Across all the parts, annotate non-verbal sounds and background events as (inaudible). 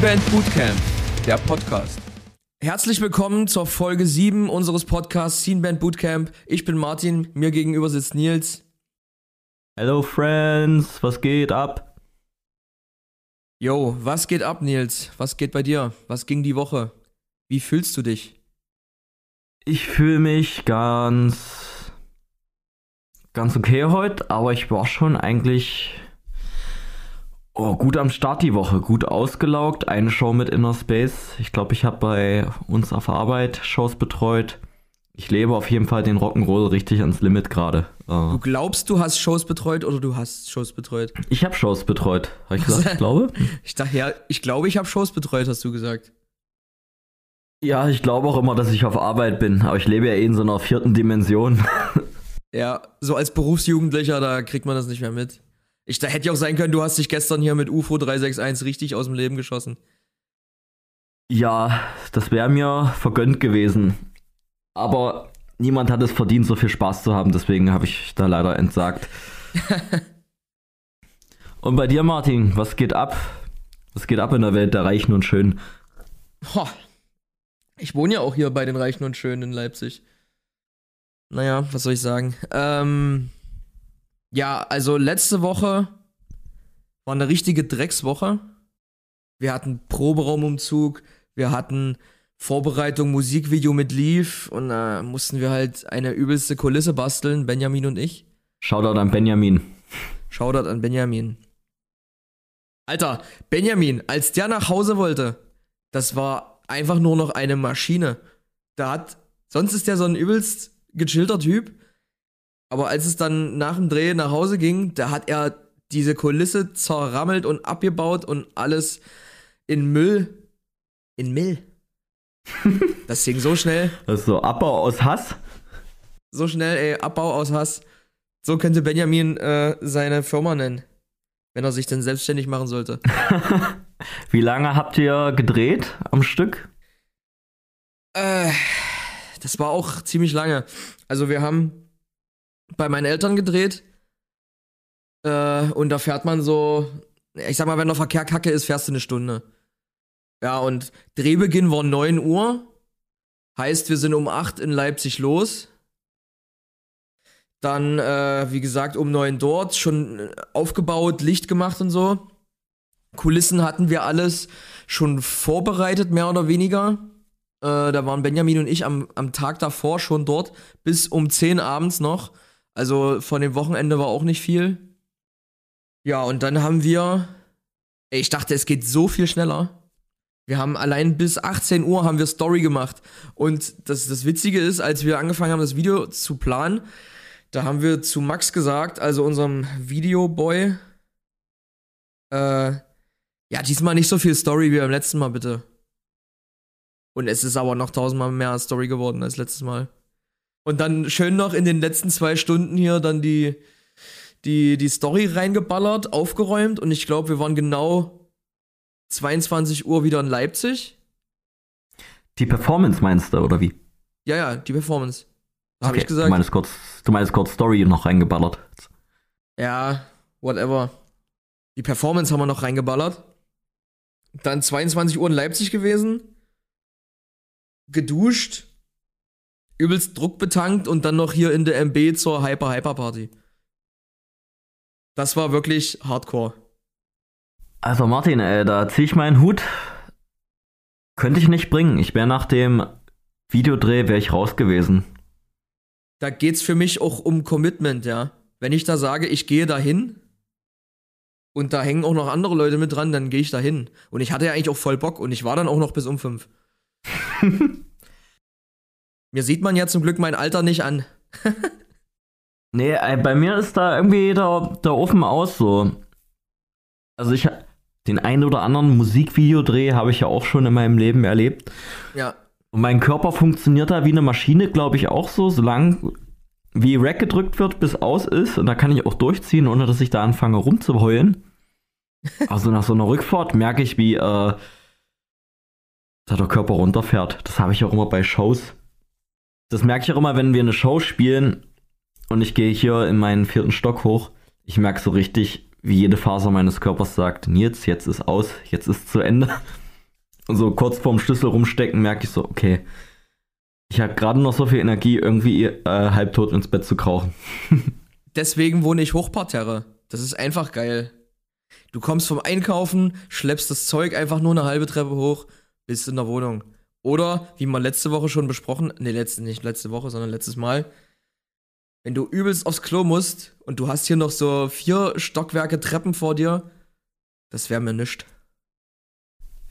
Band Bootcamp, der Podcast. Herzlich willkommen zur Folge 7 unseres Podcasts Scene Band Bootcamp. Ich bin Martin, mir gegenüber sitzt Nils. Hello Friends, was geht ab? Yo, was geht ab, Nils? Was geht bei dir? Was ging die Woche? Wie fühlst du dich? Ich fühle mich ganz ganz okay heute, aber ich war schon eigentlich Oh, gut am Start die Woche, gut ausgelaugt. Eine Show mit Inner Space. Ich glaube, ich habe bei uns auf Arbeit Shows betreut. Ich lebe auf jeden Fall den Rock'n'Roll richtig ans Limit gerade. Äh, du glaubst, du hast Shows betreut oder du hast Shows betreut? Ich habe Shows betreut. Habe ich gesagt, ich (laughs) glaube? ich dachte, ja, ich glaube, ich habe Shows betreut, hast du gesagt. Ja, ich glaube auch immer, dass ich auf Arbeit bin, aber ich lebe ja eh in so einer vierten Dimension. (laughs) ja, so als Berufsjugendlicher, da kriegt man das nicht mehr mit. Ich, da hätte ja auch sein können, du hast dich gestern hier mit UFO 361 richtig aus dem Leben geschossen. Ja, das wäre mir vergönnt gewesen. Aber niemand hat es verdient, so viel Spaß zu haben, deswegen habe ich da leider entsagt. (laughs) und bei dir, Martin, was geht ab? Was geht ab in der Welt der Reichen und Schönen? Ho. Ich wohne ja auch hier bei den Reichen und Schönen in Leipzig. Naja, was soll ich sagen? Ähm, ja, also letzte Woche war eine richtige Dreckswoche. Wir hatten Proberaumumzug, wir hatten Vorbereitung, Musikvideo mit Leaf und da äh, mussten wir halt eine übelste Kulisse basteln, Benjamin und ich. Shoutout an Benjamin. Shoutout an Benjamin. Alter, Benjamin, als der nach Hause wollte, das war einfach nur noch eine Maschine. Da hat, sonst ist der so ein übelst gechillter Typ. Aber als es dann nach dem Dreh nach Hause ging, da hat er diese Kulisse zerrammelt und abgebaut und alles in Müll. In Müll. (laughs) Das ging so schnell. Das ist so Abbau aus Hass. So schnell, ey, Abbau aus Hass. So könnte Benjamin äh, seine Firma nennen. Wenn er sich denn selbstständig machen sollte. (laughs) Wie lange habt ihr gedreht am Stück? Äh, das war auch ziemlich lange. Also wir haben bei meinen Eltern gedreht. Äh, und da fährt man so, ich sag mal, wenn der Verkehr kacke ist, fährst du eine Stunde. Ja, und Drehbeginn war 9 Uhr. Heißt, wir sind um 8 in Leipzig los. Dann, äh, wie gesagt, um 9 dort, schon aufgebaut, Licht gemacht und so. Kulissen hatten wir alles schon vorbereitet, mehr oder weniger. Äh, da waren Benjamin und ich am, am Tag davor schon dort, bis um 10 abends noch. Also von dem Wochenende war auch nicht viel. Ja, und dann haben wir, ey, ich dachte, es geht so viel schneller. Wir haben allein bis 18 Uhr haben wir Story gemacht. Und das, das Witzige ist, als wir angefangen haben, das Video zu planen, da haben wir zu Max gesagt, also unserem Videoboy, äh, ja, diesmal nicht so viel Story wie beim letzten Mal, bitte. Und es ist aber noch tausendmal mehr Story geworden als letztes Mal. Und dann schön noch in den letzten zwei Stunden hier dann die, die, die Story reingeballert, aufgeräumt und ich glaube, wir waren genau 22 Uhr wieder in Leipzig. Die Performance meinst du, oder wie? Ja, ja, die Performance. Habe okay, ich gesagt. Du meinst, kurz, du meinst kurz Story noch reingeballert. Ja, whatever. Die Performance haben wir noch reingeballert. Dann 22 Uhr in Leipzig gewesen. Geduscht übelst Druck betankt und dann noch hier in der MB zur Hyper Hyper Party. Das war wirklich hardcore. Also Martin, ey, da zieh ich meinen Hut. Könnte ich nicht bringen. Ich wäre nach dem Videodreh wäre ich raus gewesen. Da geht's für mich auch um Commitment, ja. Wenn ich da sage, ich gehe dahin und da hängen auch noch andere Leute mit dran, dann gehe ich dahin. Und ich hatte ja eigentlich auch voll Bock und ich war dann auch noch bis um fünf. (laughs) Mir sieht man ja zum Glück mein Alter nicht an. (laughs) nee, bei mir ist da irgendwie der, der Ofen aus so. Also ich den einen oder anderen Musikvideodreh habe ich ja auch schon in meinem Leben erlebt. Ja. Und mein Körper funktioniert da wie eine Maschine, glaube ich, auch so, solange wie Rack gedrückt wird, bis aus ist. Und da kann ich auch durchziehen, ohne dass ich da anfange rumzuheulen. (laughs) also nach so einer Rückfahrt merke ich, wie äh, da der Körper runterfährt. Das habe ich auch immer bei Shows. Das merke ich auch immer, wenn wir eine Show spielen und ich gehe hier in meinen vierten Stock hoch. Ich merke so richtig, wie jede Faser meines Körpers sagt, Nils, jetzt ist aus, jetzt ist zu Ende. (laughs) Und so kurz vorm Schlüssel rumstecken, merke ich so, okay, ich habe gerade noch so viel Energie, irgendwie äh, halbtot ins Bett zu krauchen. (laughs) Deswegen wohne ich Hochparterre. Das ist einfach geil. Du kommst vom Einkaufen, schleppst das Zeug einfach nur eine halbe Treppe hoch, bist in der Wohnung. Oder, wie wir letzte Woche schon besprochen, ne, letzte, nicht letzte Woche, sondern letztes Mal, wenn du übelst aufs Klo musst und du hast hier noch so vier Stockwerke Treppen vor dir, das wäre mir nischt.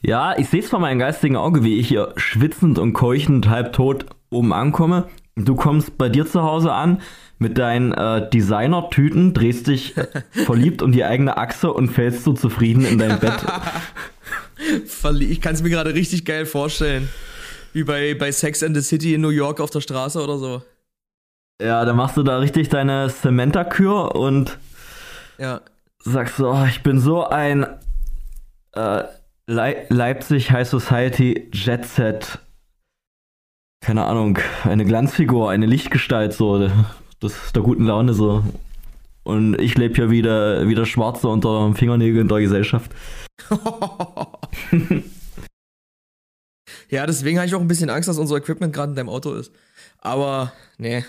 Ja, ich sehe es vor meinem geistigen Auge, wie ich hier schwitzend und keuchend halbtot oben ankomme. Du kommst bei dir zu Hause an mit deinen äh, Designer-Tüten, drehst dich (laughs) verliebt um die eigene Achse und fällst so zufrieden in dein Bett. (laughs) ich kann es mir gerade richtig geil vorstellen. Wie bei, bei Sex and the City in New York auf der Straße oder so. Ja, dann machst du da richtig deine Cementa-Kür und ja. sagst so, oh, ich bin so ein äh, Le Leipzig High Society Jet Set. Keine Ahnung, eine Glanzfigur, eine Lichtgestalt, so. Das ist der guten Laune so. Und ich lebe hier wieder, wieder Schwarze unter Fingernägeln der Gesellschaft. (laughs) ja, deswegen habe ich auch ein bisschen Angst, dass unser Equipment gerade in deinem Auto ist. Aber, nee.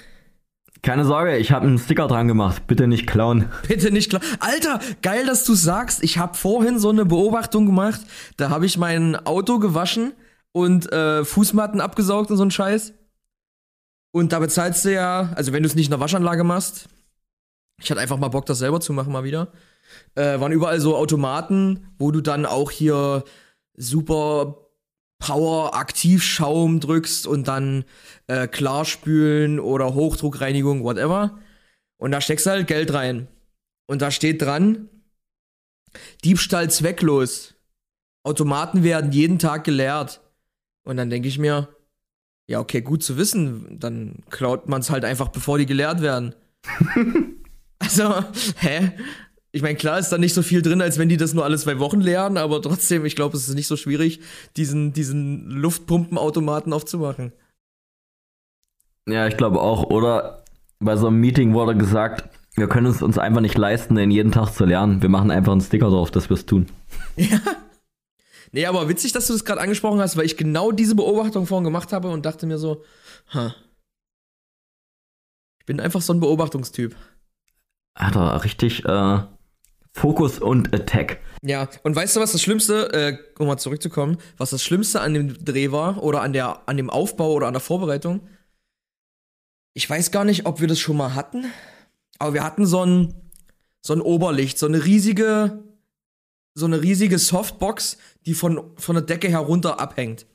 Keine Sorge, ich habe einen Sticker dran gemacht. Bitte nicht klauen. (laughs) Bitte nicht klauen. Alter, geil, dass du sagst. Ich habe vorhin so eine Beobachtung gemacht. Da habe ich mein Auto gewaschen und äh, Fußmatten abgesaugt und so ein Scheiß. Und da bezahlst du ja, also wenn du es nicht in der Waschanlage machst, ich hatte einfach mal Bock, das selber zu machen, mal wieder. Äh, waren überall so Automaten, wo du dann auch hier super Power Aktivschaum drückst und dann äh, Klarspülen oder Hochdruckreinigung, whatever. Und da steckst du halt Geld rein. Und da steht dran, Diebstahl zwecklos. Automaten werden jeden Tag geleert. Und dann denke ich mir, ja, okay, gut zu wissen. Dann klaut man es halt einfach, bevor die geleert werden. (laughs) also, hä? Ich meine, klar ist da nicht so viel drin, als wenn die das nur alle zwei Wochen leeren, aber trotzdem, ich glaube, es ist nicht so schwierig, diesen, diesen Luftpumpenautomaten aufzumachen. Ja, ich glaube auch. Oder bei so einem Meeting wurde gesagt, wir können es uns einfach nicht leisten, den jeden Tag zu lernen. Wir machen einfach einen Sticker drauf, dass wir es tun. (laughs) Ja. Nee, aber witzig, dass du das gerade angesprochen hast, weil ich genau diese Beobachtung vorhin gemacht habe und dachte mir so, ha. Ich bin einfach so ein Beobachtungstyp. Alter, richtig, äh, Fokus und Attack. Ja, und weißt du, was das Schlimmste, äh, um mal zurückzukommen, was das Schlimmste an dem Dreh war oder an, der, an dem Aufbau oder an der Vorbereitung? Ich weiß gar nicht, ob wir das schon mal hatten, aber wir hatten so ein, so ein Oberlicht, so eine riesige, so eine riesige Softbox, die von, von der Decke herunter abhängt.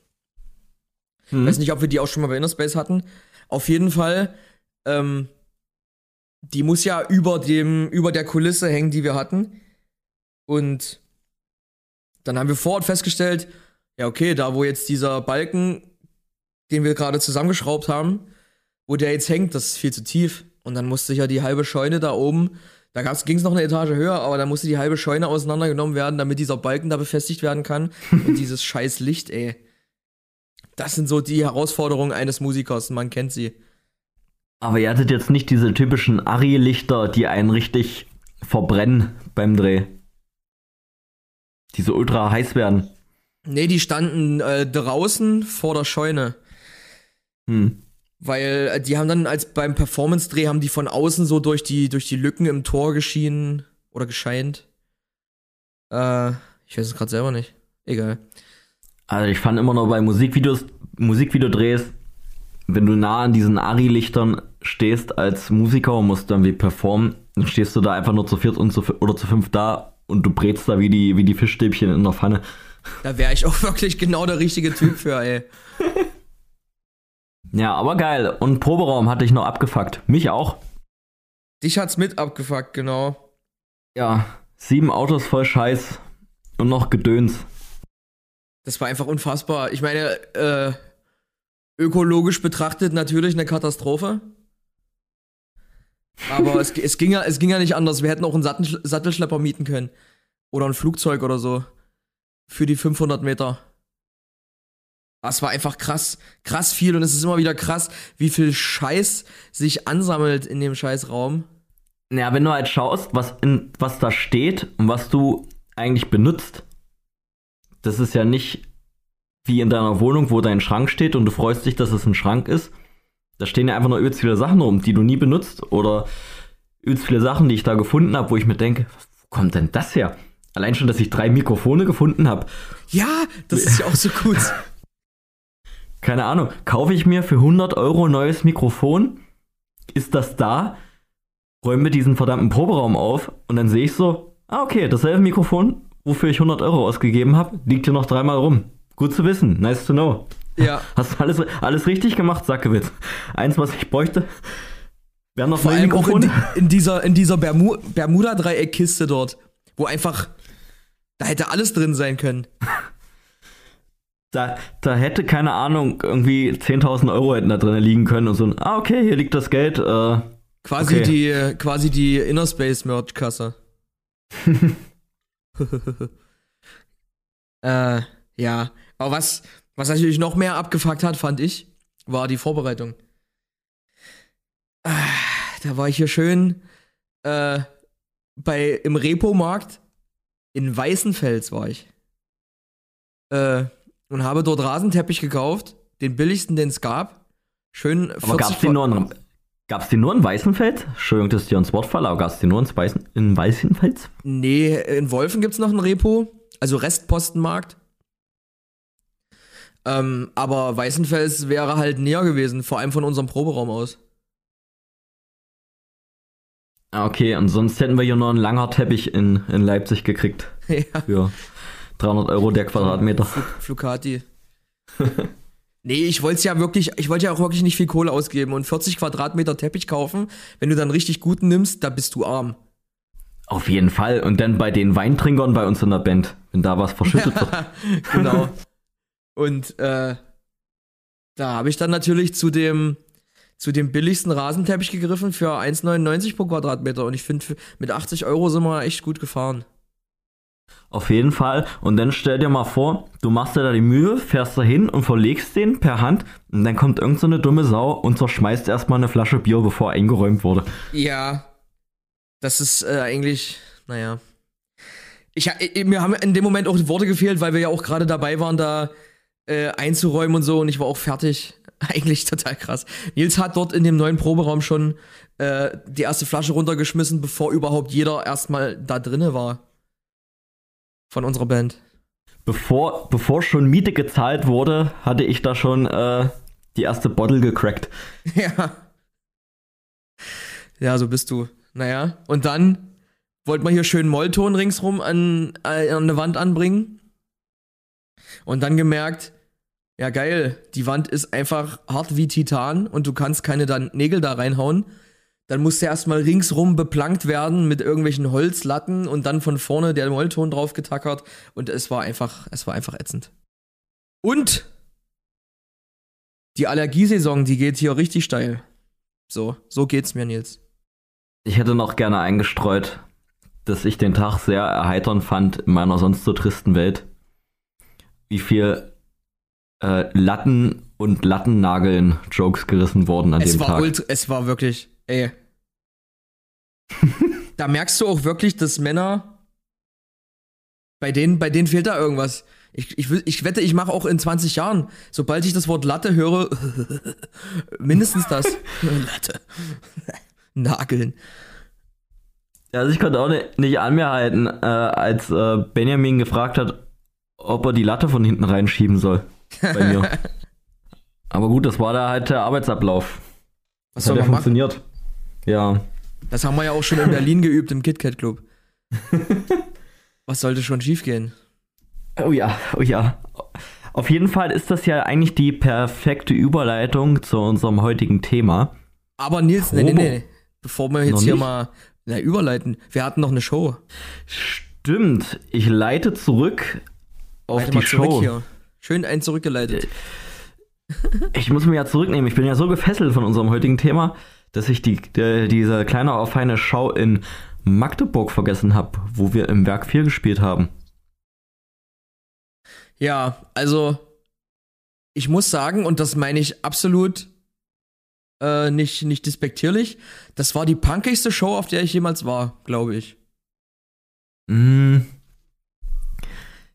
Hm. Weiß nicht, ob wir die auch schon mal bei Innerspace hatten. Auf jeden Fall, ähm, die muss ja über dem, über der Kulisse hängen, die wir hatten. Und dann haben wir vor Ort festgestellt, ja, okay, da wo jetzt dieser Balken, den wir gerade zusammengeschraubt haben, wo der jetzt hängt, das ist viel zu tief. Und dann musste ja die halbe Scheune da oben, da ging es noch eine Etage höher, aber da musste die halbe Scheune auseinandergenommen werden, damit dieser Balken da befestigt werden kann. (laughs) Und dieses scheiß Licht, ey. Das sind so die Herausforderungen eines Musikers, man kennt sie. Aber ihr hattet jetzt nicht diese typischen Ari-Lichter, die einen richtig verbrennen beim Dreh. Die so ultra heiß werden. Nee, die standen äh, draußen vor der Scheune. Hm. Weil äh, die haben dann als beim Performance-Dreh haben die von außen so durch die, durch die Lücken im Tor geschienen oder gescheint. Äh, ich weiß es gerade selber nicht. Egal. Also ich fand immer noch bei Musikvideos, Musikvideodrehs, wenn du nah an diesen Ari-Lichtern stehst als Musiker und musst dann wie performen, dann stehst du da einfach nur zu viert und zu, oder zu fünf da und du brätst da wie die, wie die Fischstäbchen in der Pfanne. Da wäre ich auch (laughs) wirklich genau der richtige Typ für, ey. (laughs) ja, aber geil. Und Proberaum hatte ich noch abgefuckt. Mich auch. Dich hat's mit abgefuckt, genau. Ja, sieben Autos voll Scheiß und noch Gedöns. Das war einfach unfassbar. Ich meine, äh, ökologisch betrachtet natürlich eine Katastrophe. Aber es, es, ging ja, es ging ja nicht anders. Wir hätten auch einen Sattel, Sattelschlepper mieten können. Oder ein Flugzeug oder so. Für die 500 Meter. Das war einfach krass, krass viel und es ist immer wieder krass, wie viel Scheiß sich ansammelt in dem Scheißraum. Ja, wenn du halt schaust, was, in, was da steht und was du eigentlich benutzt, das ist ja nicht wie in deiner Wohnung, wo dein Schrank steht und du freust dich, dass es ein Schrank ist. Da stehen ja einfach nur übelst viele Sachen rum, die du nie benutzt. Oder übelst viele Sachen, die ich da gefunden habe, wo ich mir denke, wo kommt denn das her? Allein schon, dass ich drei Mikrofone gefunden habe. Ja, das ist ja auch so gut. (laughs) Keine Ahnung, kaufe ich mir für 100 Euro ein neues Mikrofon? Ist das da? Räume diesen verdammten Proberaum auf und dann sehe ich so, ah okay, dasselbe Mikrofon, wofür ich 100 Euro ausgegeben habe, liegt hier noch dreimal rum. Gut zu wissen, nice to know. Ja. (laughs) Hast du alles, alles richtig gemacht, Sackewitz. Eins, was ich bräuchte, wären noch Vor allem auch in, Mikrofone. die, in dieser, in dieser Bermu Bermuda-Dreieck-Kiste dort, wo einfach, da hätte alles drin sein können. (laughs) Da, da hätte, keine Ahnung, irgendwie 10.000 Euro hätten da drin liegen können und so, ein, ah okay, hier liegt das Geld, äh, Quasi Okay. die, quasi die Inner Space Merch-Kasse. (laughs) äh, ja. Aber was, was natürlich noch mehr abgefuckt hat, fand ich, war die Vorbereitung. Ah, Da war ich hier schön äh, bei, im Repo-Markt in Weißenfels war ich. Äh, und habe dort Rasenteppich gekauft, den billigsten, den es gab. Schön 40 aber gab's den nur in, gab's den nur in Weißenfels? Entschuldigung, dass ich dir ins Wort falle, aber gab's den nur in, Weißen, in Weißenfels? Nee, in Wolfen gibt's noch ein Repo, also Restpostenmarkt. Ähm, aber Weißenfels wäre halt näher gewesen, vor allem von unserem Proberaum aus. Ah, okay, und sonst hätten wir hier nur einen langer Teppich in, in Leipzig gekriegt. (laughs) ja, Für 300 Euro der Quadratmeter. Flu Flucati. (laughs) nee, ich wollte ja wirklich, ich wollte ja auch wirklich nicht viel Kohle ausgeben und 40 Quadratmeter Teppich kaufen. Wenn du dann richtig guten nimmst, da bist du arm. Auf jeden Fall. Und dann bei den Weintrinkern bei uns in der Band, wenn da was verschüttet (laughs) wird. genau. Und äh, da habe ich dann natürlich zu dem zu dem billigsten Rasenteppich gegriffen für 1,99 pro Quadratmeter. Und ich finde, mit 80 Euro sind wir echt gut gefahren. Auf jeden Fall. Und dann stell dir mal vor, du machst dir da die Mühe, fährst da hin und verlegst den per Hand und dann kommt irgend so eine dumme Sau und zerschmeißt erstmal eine Flasche Bier, bevor eingeräumt wurde. Ja. Das ist äh, eigentlich, naja. Ich, ich, mir haben in dem Moment auch die Worte gefehlt, weil wir ja auch gerade dabei waren, da äh, einzuräumen und so. Und ich war auch fertig. (laughs) Eigentlich total krass. Nils hat dort in dem neuen Proberaum schon äh, die erste Flasche runtergeschmissen, bevor überhaupt jeder erstmal da drinne war. Von unserer Band. Bevor, bevor schon Miete gezahlt wurde, hatte ich da schon äh, die erste Bottle gecrackt. (laughs) ja. Ja, so bist du. Naja, und dann wollte man hier schön Mollton ringsrum an, äh, an eine Wand anbringen. Und dann gemerkt, ja geil, die Wand ist einfach hart wie Titan und du kannst keine dann Nägel da reinhauen. Dann musste erstmal ringsrum beplankt werden mit irgendwelchen Holzlatten und dann von vorne der Mollton drauf getackert und es war einfach, es war einfach ätzend. Und die Allergiesaison, die geht hier richtig steil. So, so geht's mir, Nils. Ich hätte noch gerne eingestreut, dass ich den Tag sehr erheiternd fand in meiner sonst so tristen Welt. Wie viel äh, Latten und Lattennageln Jokes gerissen wurden an Es dem war, Tag. ultra, es war wirklich, ey. (laughs) da merkst du auch wirklich, dass Männer, bei denen, bei denen fehlt da irgendwas. Ich, ich, ich wette, ich mache auch in 20 Jahren, sobald ich das Wort Latte höre, (laughs) mindestens das. (laughs) Latte. Nageln. Also ich konnte auch ni- nicht an mir halten, äh, als äh, Benjamin gefragt hat, ob er die Latte von hinten reinschieben soll. Bei mir. (laughs) Aber gut, das war da halt der Arbeitsablauf. Was Das soll hat ja machen? funktioniert. Ja. Das haben wir ja auch schon in Berlin geübt im KitKat Club. (laughs) Was sollte schon schiefgehen? Oh ja, oh ja. Auf jeden Fall ist das ja eigentlich die perfekte Überleitung zu unserem heutigen Thema. Aber Nils, nee, nee, Probo. nee. Bevor wir jetzt Noch hier nicht? mal na, überleiten, wir hatten noch eine Show. Stimmt, ich leite zurück auf die Show. hier. Schön einen zurückgeleitet. Ich muss mich ja zurücknehmen. Ich bin ja so gefesselt von unserem heutigen Thema, dass ich die, die, diese kleine, aber feine Show in Magdeburg vergessen habe, wo wir im Werk 4 gespielt haben. Ja, also ich muss sagen, und das meine ich absolut äh, nicht, nicht despektierlich, das war die punkigste Show, auf der ich jemals war, glaube ich. Mm.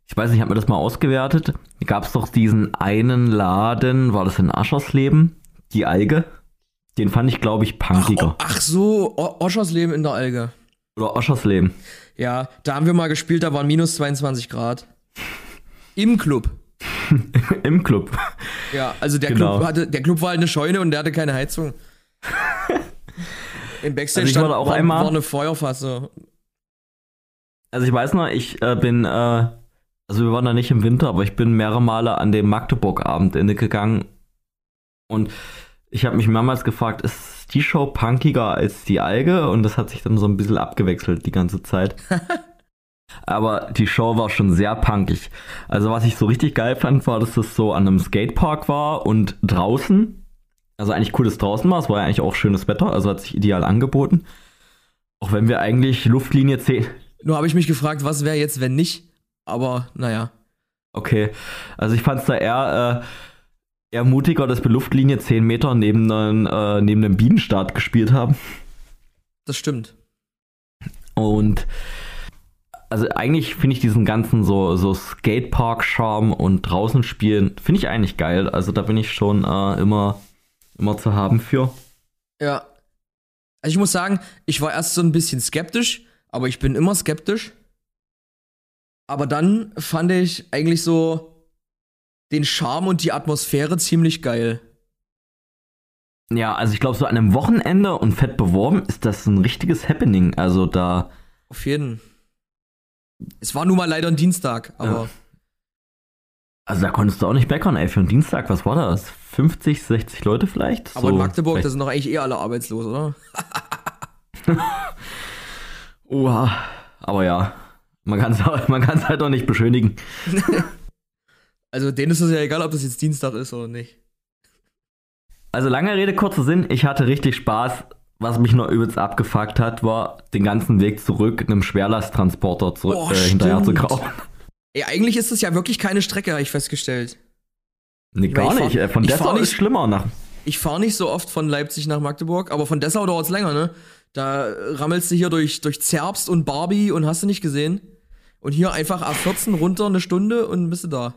Ich weiß nicht, ich habe mir das mal ausgewertet. Gab es doch diesen einen Laden, war das in Aschersleben? Die Alge? Den fand ich, glaube ich, punkiger. Ach, ach so, Oschersleben in der Alge. Oder Oschersleben. Ja, da haben wir mal gespielt, da waren minus 22 Grad. Im Club. (laughs) Im Club. Ja, also der, Genau. Club hatte, der Club war halt eine Scheune und der hatte keine Heizung. (laughs) Im Backstage Also ich stand, war da auch war, einmal- war eine Feuerfasse. Also ich weiß noch, ich äh, bin, äh, also wir waren da nicht im Winter, aber ich bin mehrere Male an dem Magdeburg-Abend gegangen und ich habe mich mehrmals gefragt, ist die Show punkiger als die Alge? Und das hat sich dann so ein bisschen abgewechselt die ganze Zeit. (laughs) aber die Show war schon sehr punkig. Also was ich so richtig geil fand, war, dass das so an einem Skatepark war und draußen, also eigentlich cool, dass draußen war, es war ja eigentlich auch schönes Wetter, also hat sich ideal angeboten. Auch wenn wir eigentlich Luftlinie 10, Nur habe ich mich gefragt, was wäre jetzt, wenn nicht? Aber naja. Okay, also ich fand es da eher, äh, eher mutiger, dass wir Luftlinie 10 Meter neben, einem, äh, neben einem Bienenstart gespielt haben. Das stimmt. Und also eigentlich finde ich diesen ganzen so, so Skatepark-Charme und draußen spielen, finde ich eigentlich geil. Also da bin ich schon äh, immer, immer zu haben für. Ja. Also ich muss sagen, ich war erst so ein bisschen skeptisch, aber ich bin immer skeptisch. Aber dann fand ich eigentlich so den Charme und die Atmosphäre ziemlich geil. Ja, also ich glaube, so an einem Wochenende und fett beworben ist das ein richtiges Happening. Also da, Auf jeden. Es war nun mal leider ein Dienstag, aber Ja. also da konntest du auch nicht meckern, ey, für einen Dienstag, was war das? 50, 60 Leute vielleicht? aber in Magdeburg, vielleicht- da sind doch eigentlich eh alle arbeitslos, oder? (laughs) Oha. Aber ja, man kann es man kann's halt auch nicht beschönigen. (laughs) Also denen ist es ja egal, ob das jetzt Dienstag ist oder nicht. Also lange Rede, kurzer Sinn, ich hatte richtig Spaß. Was mich nur übelst abgefuckt hat, war den ganzen Weg zurück einem Schwerlasttransporter zurück, Oh, äh, hinterher zu krauchen. Ey, eigentlich ist das ja wirklich keine Strecke, habe ich festgestellt. Nee, gar fahr- nicht. äh, Von ich Dessau fahr nicht- ist schlimmer nach. Ich fahre nicht so oft von Leipzig nach Magdeburg, aber von Dessau dauert es länger, ne? Da rammelst du hier durch, durch Zerbst und Barbie und hast du nicht gesehen. Und hier einfach A14 runter eine Stunde und bist du da.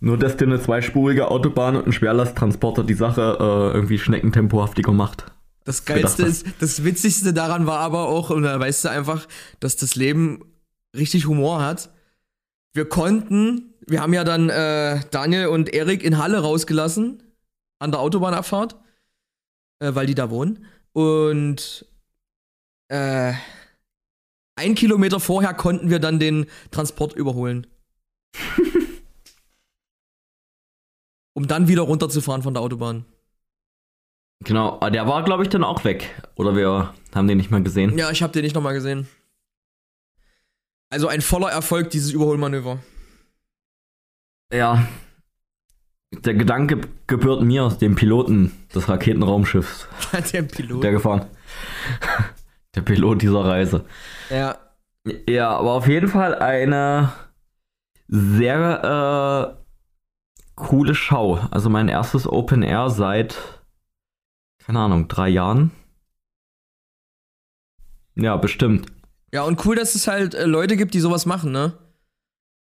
Nur, dass dir eine zweispurige Autobahn und ein Schwerlasttransporter die Sache äh, irgendwie schneckentempohaftiger macht. Das Geilste ist, das Witzigste daran war aber auch, und da weißt du einfach, dass das Leben richtig Humor hat. Wir konnten, wir haben ja dann äh, Daniel und Erik in Halle rausgelassen, an der Autobahnabfahrt, äh, weil die da wohnen. Und äh, ein Kilometer vorher konnten wir dann den Transport überholen. (laughs) um dann wieder runterzufahren von der Autobahn. Genau, der war, glaube ich, dann auch weg. Oder wir haben den nicht mehr gesehen. Ja, ich habe den nicht nochmal gesehen. Also ein voller Erfolg, dieses Überholmanöver. Ja. Der Gedanke gebührt mir, dem Piloten des Raketenraumschiffs, (laughs) Der Pilot. der gefahren. Der Pilot dieser Reise. ja. Ja, aber auf jeden Fall eine sehr äh, coole Schau. Also mein erstes Open Air seit, keine Ahnung, drei Jahren. Ja, bestimmt. Ja, und cool, dass es halt äh, Leute gibt, die sowas machen, ne?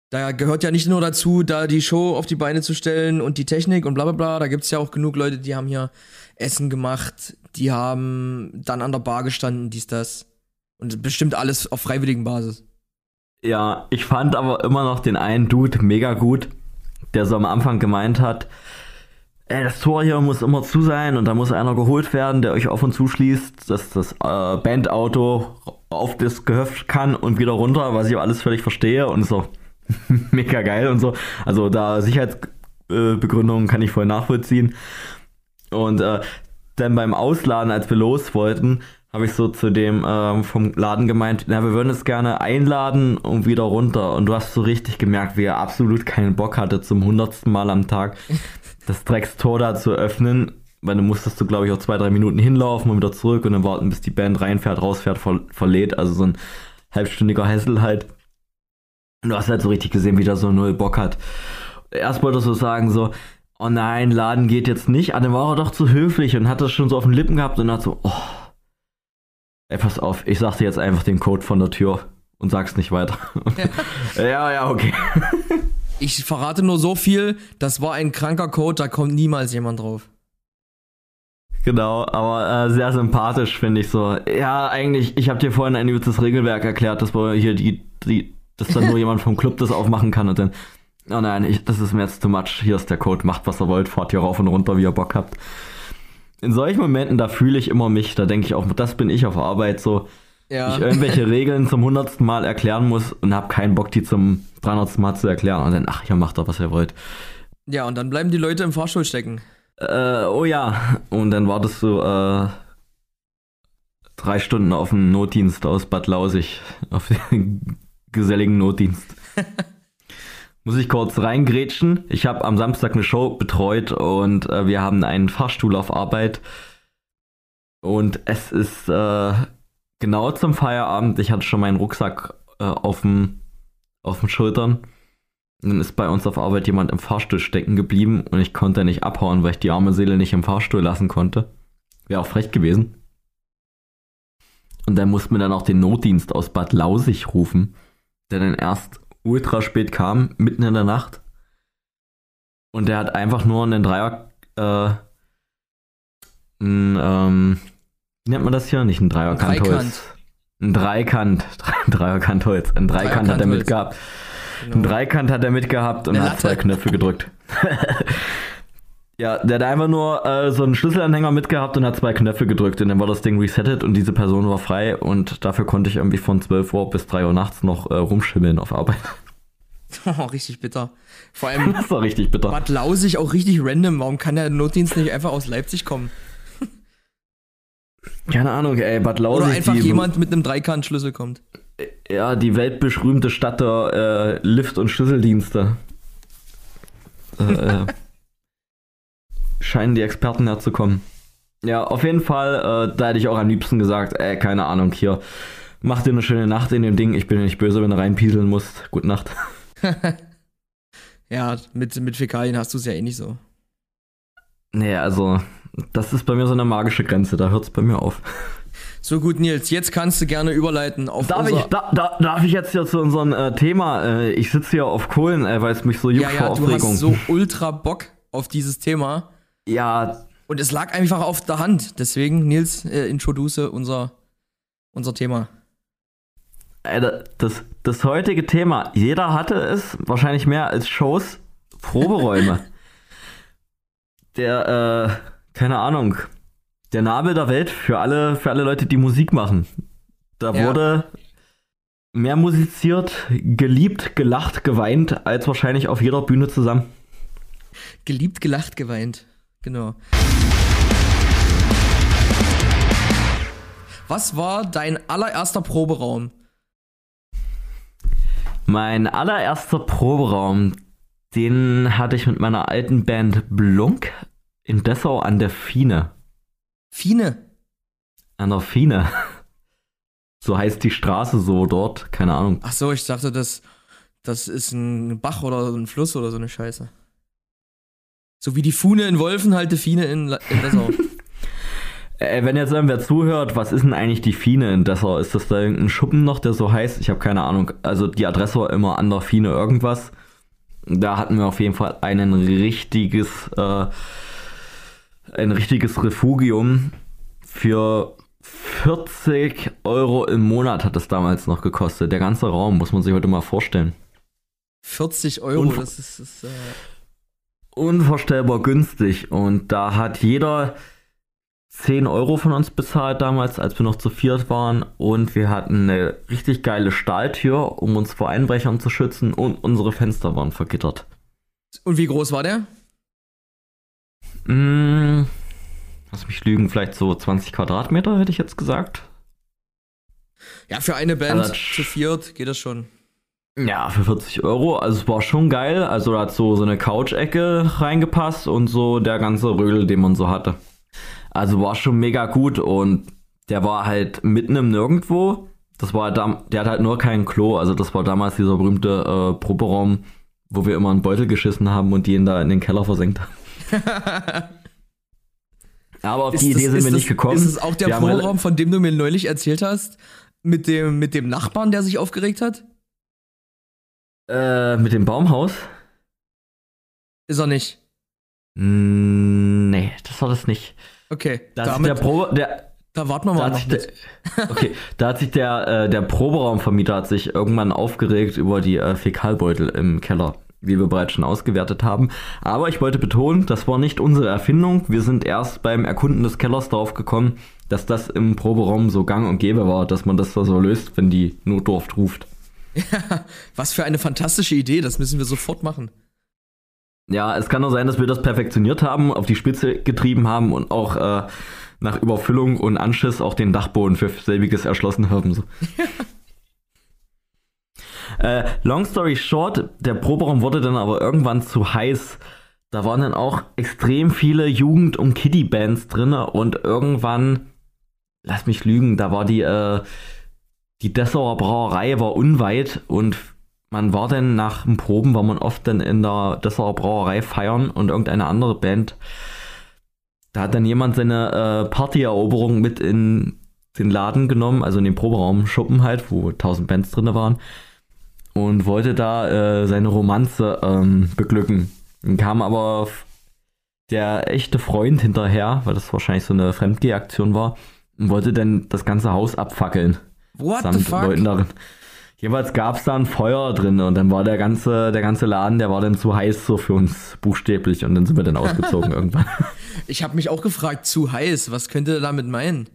Da gehört ja nicht nur dazu, da die Show auf die Beine zu stellen und die Technik und bla bla bla. Da gibt's ja auch genug Leute, die haben hier Essen gemacht, die haben dann an der Bar gestanden, dies, das. Und bestimmt alles auf freiwilligen Basis. Ja, ich fand aber immer noch den einen Dude mega gut, der so am Anfang gemeint hat, ey, das Tor hier muss immer zu sein und da muss einer geholt werden, der euch auf und zuschließt, dass das äh, Bandauto auf das Gehöft kann und wieder runter, was ich alles völlig verstehe und so (laughs) mega geil und so. Also da Sicherheitsbegründungen kann ich voll nachvollziehen. Und äh, dann beim Ausladen, als wir los wollten, habe ich so zu dem ähm, vom Laden gemeint, na, wir würden es gerne einladen und wieder runter. Und du hast so richtig gemerkt, wie er absolut keinen Bock hatte, zum hundertsten Mal am Tag (laughs) das Dreckstor da zu öffnen. Weil du musstest du, glaube ich, auch zwei, drei Minuten hinlaufen und wieder zurück und dann warten, bis die Band reinfährt, rausfährt, ver verlädt. Also so ein halbstündiger Hassel halt. Und du hast halt so richtig gesehen, wie der so null Bock hat. Erst wollte er so sagen, so, oh nein, Laden geht jetzt nicht. Aber dann war er doch zu höflich und hat das schon so auf den Lippen gehabt und hat so, oh, ey, pass auf, ich sag dir jetzt einfach den Code von der Tür. und sag's nicht weiter. Ja, (laughs) ja, ja okay. Ich verrate nur so viel, das war ein kranker Code, da kommt niemals jemand drauf. Genau, aber äh, sehr sympathisch finde ich so. Ja, eigentlich, ich habe dir vorhin ein übles Regelwerk erklärt, dass wir hier die, die, dass dann nur (laughs) jemand vom Club das aufmachen kann und dann, oh nein, ich, das ist mir jetzt too much. Hier ist der Code, macht was ihr wollt, fahrt hier rauf und runter, wie ihr Bock habt. In solchen Momenten, da fühle ich immer mich, da denke ich auch, das bin ich auf Arbeit so. Ja. Ich irgendwelche Regeln zum hundertsten Mal erklären muss und habe keinen Bock, die zum 300. Mal zu erklären. Und dann, ach ja, macht doch, was ihr wollt. Ja, und dann bleiben die Leute im Fahrstuhl stecken. Äh, oh ja. Und dann wartest du äh, drei Stunden auf dem Notdienst aus Bad Lausig. Auf den (laughs) geselligen Notdienst. (laughs) Muss ich kurz reingrätschen. Ich habe am Samstag eine Show betreut und äh, wir haben einen Fahrstuhl auf Arbeit. Und es ist äh, genau zum Feierabend. Ich hatte schon meinen Rucksack äh, auf den Schultern. Und dann ist bei uns auf Arbeit jemand im Fahrstuhl stecken geblieben und ich konnte nicht abhauen, weil ich die arme Seele nicht im Fahrstuhl lassen konnte. Wäre auch frech gewesen. Und dann mussten wir dann auch den Notdienst aus Bad Lausig rufen, der dann erst ultra spät kam, mitten in der Nacht. Und der hat einfach nur einen Dreier, äh, ein, ähm, wie nennt man das hier? Nicht ein Dreierkantholz. Dreikant. Ein Dreikant. (laughs) Dreierkantholz. Ein Dreikant hat er mitgehabt. Ein Genau. Dreikant hat er mitgehabt und hat zwei. Knöpfe gedrückt. (laughs) ja, der hat einfach nur äh, so einen Schlüsselanhänger mitgehabt und hat zwei Knöpfe gedrückt und dann war das Ding resettet und diese Person war frei und dafür konnte ich irgendwie von 12 Uhr bis 3 Uhr nachts noch äh, rumschimmeln auf Arbeit. (laughs) Oh, richtig bitter. Vor allem Das war richtig bitter. Bad Lausig auch richtig random. Warum kann der Notdienst nicht einfach aus Leipzig kommen? Keine Ahnung, ey, Bad Lausig. Oder einfach jemand mit einem Dreikantschlüssel kommt. Ja, die weltberühmte Stadt der äh, Lift- und Schlüsseldienste. Äh, äh, (laughs) scheinen die Experten herzukommen. Ja, auf jeden Fall, äh, da hätte ich auch am liebsten gesagt, ey, keine Ahnung, hier, mach dir eine schöne Nacht in dem Ding, ich bin dir nicht böse, wenn du reinpieseln musst. Gute Nacht. (laughs) Ja, mit, mit Fäkalien hast du es ja eh nicht so. Nee, also, das ist bei mir so eine magische Grenze, da hört es bei mir auf. So gut, Nils, jetzt kannst du gerne überleiten auf Darf ich, da, da, darf ich jetzt hier zu unserem äh, Thema, äh, ich sitze hier auf Kohlen, äh, weil es mich so juckt ja, vor ja, du Aufregung. hast so ultra Bock auf dieses Thema. Ja, Und es lag einfach auf der Hand. Deswegen, Nils, äh, introduce unser, unser Thema. Alter, das, das heutige Thema, jeder hatte es, wahrscheinlich mehr als Shows, Proberäume. (laughs) der, äh, keine Ahnung, der Nabel der Welt für alle, für alle Leute, die Musik machen. Da Ja. wurde mehr musiziert, geliebt, gelacht, geweint, als wahrscheinlich auf jeder Bühne zusammen. Geliebt, gelacht, geweint. Genau. Was war dein allererster Proberaum? Mein allererster Proberaum, den hatte ich mit meiner alten Band Blunk in Dessau an der Fiene. Fine. An der Fiene. So heißt die Straße so dort, keine Ahnung. Ach so, ich dachte, das, das ist ein Bach oder ein Fluss oder so eine Scheiße. So wie die Fune in Wolfen, halt die Fine in, La- in Dessau. (laughs) Äh, wenn jetzt irgendwer zuhört, was ist denn eigentlich die Fiene in Dessau? Ist das da irgendein Schuppen noch, der so heißt? Ich habe keine Ahnung. Also die Adresse war immer an der Fiene irgendwas. Da hatten wir auf jeden Fall einen richtiges, äh, ein richtiges Refugium für 40 Euro im Monat hat es damals noch gekostet. Der ganze Raum, muss man sich heute mal vorstellen. 40 Euro, Und- das ist, das, äh, unvorstellbar günstig. Und da hat jeder 10 Euro von uns bezahlt damals, als wir noch zu viert waren. Und wir hatten eine richtig geile Stahltür, um uns vor Einbrechern zu schützen. Und unsere Fenster waren vergittert. Und wie groß war der? Mm, lass mich lügen, vielleicht so 20 Quadratmeter, hätte ich jetzt gesagt. Ja, für eine Band Also, zu viert geht das schon. Ja, für 40 Euro. Also es war schon geil. Also da hat so, so eine Couch-Ecke reingepasst und so der ganze Rödel, den man so hatte. Also war schon mega gut und der war halt mitten im Nirgendwo. Das war dam der hat halt nur kein Klo. Also das war damals dieser berühmte äh, Proberaum, wo wir immer einen Beutel geschissen haben und die ihn da in den Keller versenkt haben. (laughs) Aber auf die Ist Idee das- sind ist wir das- nicht gekommen. Ist es auch der rela- Proberaum, von dem du mir neulich erzählt hast, mit dem, mit dem Nachbarn, der sich aufgeregt hat? Äh, mit dem Baumhaus? Ist er nicht. Mm, nee, das war das nicht. Okay, Da damit, der Probe, der, da warten wir mal noch der, (laughs) okay, da hat sich der, äh, der Proberaumvermieter hat sich irgendwann aufgeregt über die äh, Fäkalbeutel im Keller, wie wir bereits schon ausgewertet haben. Aber ich wollte betonen, das war nicht unsere Erfindung. Wir sind erst beim Erkunden des Kellers darauf gekommen, dass das im Proberaum so gang und gäbe war, dass man das da so löst, wenn die Notdurft ruft. Was für eine fantastische Idee, das müssen wir sofort machen. Ja, es kann nur sein, dass wir das perfektioniert haben, auf die Spitze getrieben haben und auch äh, nach Überfüllung und Anschiss auch den Dachboden für selbiges erschlossen haben. So. (laughs) äh, long story short, der Proberaum wurde dann aber irgendwann zu heiß. Da waren dann auch extrem viele Jugend- und Kiddie-Bands drin und irgendwann, lass mich lügen, da war die, äh, die Dessauer Brauerei war unweit und man war dann nach dem Proben, war man oft dann in der Dessauer Brauerei feiern und irgendeine andere Band. Da hat dann jemand seine äh, Partyeroberung mit in den Laden genommen, also in den Proberaum Schuppen halt, wo tausend Bands drin waren und wollte da äh, seine Romanze ähm, beglücken. Dann kam aber der echte Freund hinterher, weil das wahrscheinlich so eine Fremdgehaktion war, und wollte dann das ganze Haus abfackeln What the samt fuck? Leuten darin. Jeweils gab es da ein Feuer drin und dann war der ganze, der ganze Laden, der war dann zu heiß so für uns buchstäblich und dann sind wir dann ausgezogen (laughs) irgendwann. Ich habe mich auch gefragt, zu heiß, was könnte er damit meinen?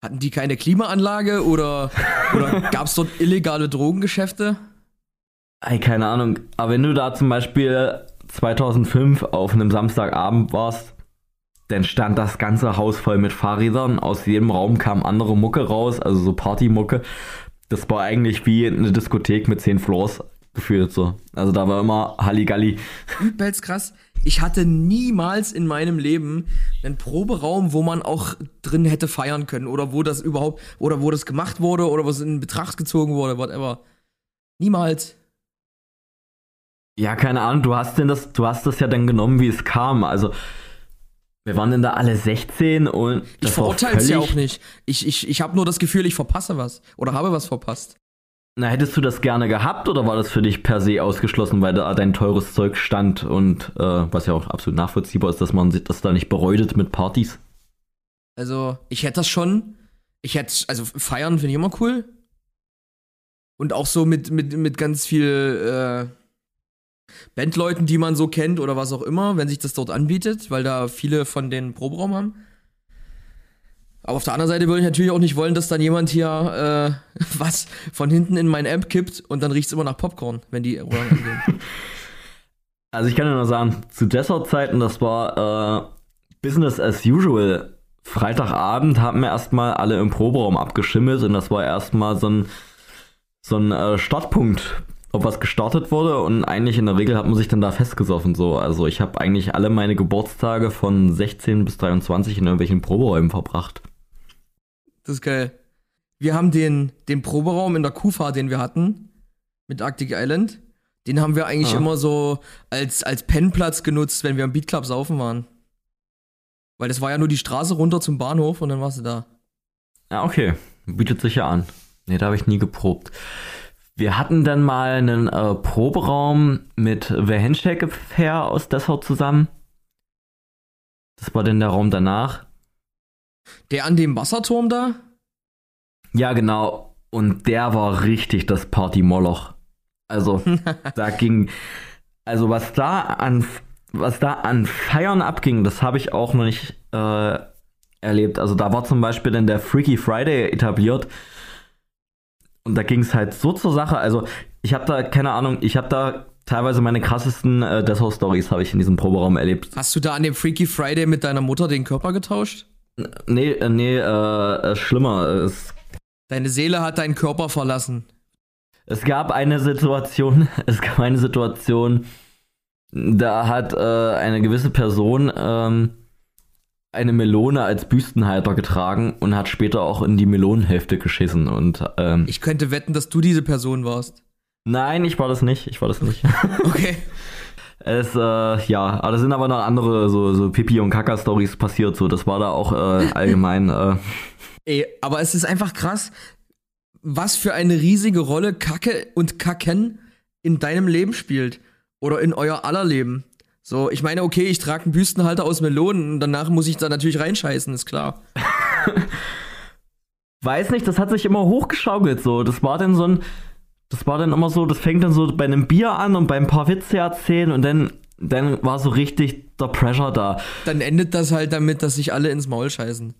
Hatten die keine Klimaanlage oder, oder (laughs) gab es dort illegale Drogengeschäfte? Ey, keine Ahnung. Aber wenn du da zum Beispiel 2005 auf einem Samstagabend warst, dann stand das ganze Haus voll mit Fahrrädern. Aus jedem Raum kam andere Mucke raus, also so Partymucke. Das war eigentlich wie eine Diskothek mit zehn Floors gefühlt so. Also da war immer Halligalli. Übelst krass. Ich hatte niemals in meinem Leben einen Proberaum, wo man auch drin hätte feiern können oder wo das überhaupt oder wo das gemacht wurde oder was in Betracht gezogen wurde, whatever. Niemals. Ja, keine Ahnung, du hast denn das, du hast das ja dann genommen, wie es kam. Also wir waren denn da alle 16 und Ich verurteile es ja auch nicht. Ich, ich, ich habe nur das Gefühl, ich verpasse was oder habe was verpasst. Na, hättest du das gerne gehabt oder war das für dich per se ausgeschlossen, weil da dein teures Zeug stand und äh, was ja auch absolut nachvollziehbar ist, dass man sich das da nicht beräutet mit Partys? Also, ich hätte das schon. Ich hätte, also feiern finde ich immer cool. Und auch so mit, mit, mit ganz viel äh, Bandleuten, die man so kennt oder was auch immer, wenn sich das dort anbietet, weil da viele von den Proberaum haben. Aber auf der anderen Seite würde ich natürlich auch nicht wollen, dass dann jemand hier äh, (laughs) was von hinten in mein Amp kippt und dann riecht es immer nach Popcorn, wenn die Ohren angehen. (laughs) Also ich kann ja nur sagen, zu Dessert-Zeiten, das war äh, Business as usual. Freitagabend haben wir erstmal alle im Proberaum abgeschimmelt und das war erstmal so ein, so ein äh, Startpunkt, ob was gestartet wurde und eigentlich in der Regel hat man sich dann da festgesoffen so. Also ich habe eigentlich alle meine Geburtstage von 16 bis 23 in irgendwelchen Proberäumen verbracht. Das ist geil. Wir haben den, den Proberaum in der Kufa, den wir hatten, mit Arctic Island, den haben wir eigentlich Ah. immer so als, als Pennplatz genutzt, wenn wir am Beatclub saufen waren. Weil das war ja nur die Straße runter zum Bahnhof und dann warst du da. Ja, okay. Bietet sich ja an. Nee, da habe ich nie geprobt. Wir hatten dann mal einen äh, Proberaum mit The Handshake Affair aus Dessau zusammen. Das war dann der Raum danach. Der an dem Wasserturm da? Ja, genau. Und der war richtig das Party-Moloch. Also, (laughs) da ging. Also, was da an. Was da an Feiern abging, das habe ich auch noch nicht äh, erlebt. Also, da war zum Beispiel dann der Freaky Friday etabliert. Und da ging es halt so zur Sache. Also, ich habe da, keine Ahnung, ich habe da teilweise meine krassesten äh, Dessau-Stories habe ich in diesem Proberaum erlebt. Hast du da an dem Freaky Friday mit deiner Mutter den Körper getauscht? Nee, äh, nee, äh, äh, schlimmer. Es Deine Seele hat deinen Körper verlassen. Es gab eine Situation, (laughs) es gab eine Situation, da hat äh, eine gewisse Person ähm, eine Melone als Büstenhalter getragen und hat später auch in die Melonenhälfte geschissen. Und ähm, Ich könnte wetten, dass du diese Person warst. nein, ich war das nicht, ich war das nicht. (laughs) Okay. (laughs) es, äh, ja, aber da sind aber noch andere so, so Pipi- und Kaka-Stories passiert. So, das war da auch äh, (laughs) allgemein. Äh, Ey, aber es ist einfach krass. was für eine riesige Rolle Kacke und Kacken in deinem Leben spielt. Oder in euer aller Leben. So, ich meine, okay, ich trage einen Büstenhalter aus Melonen und danach muss ich da natürlich reinscheißen, ist klar. (laughs) Weiß nicht, das hat sich immer hochgeschaukelt so. Das war dann so ein. Das war dann immer so, das fängt dann so bei einem Bier an und bei ein paar Witze erzählen und dann, dann war so richtig der Pressure da. Dann endet das halt damit, dass sich alle ins Maul scheißen.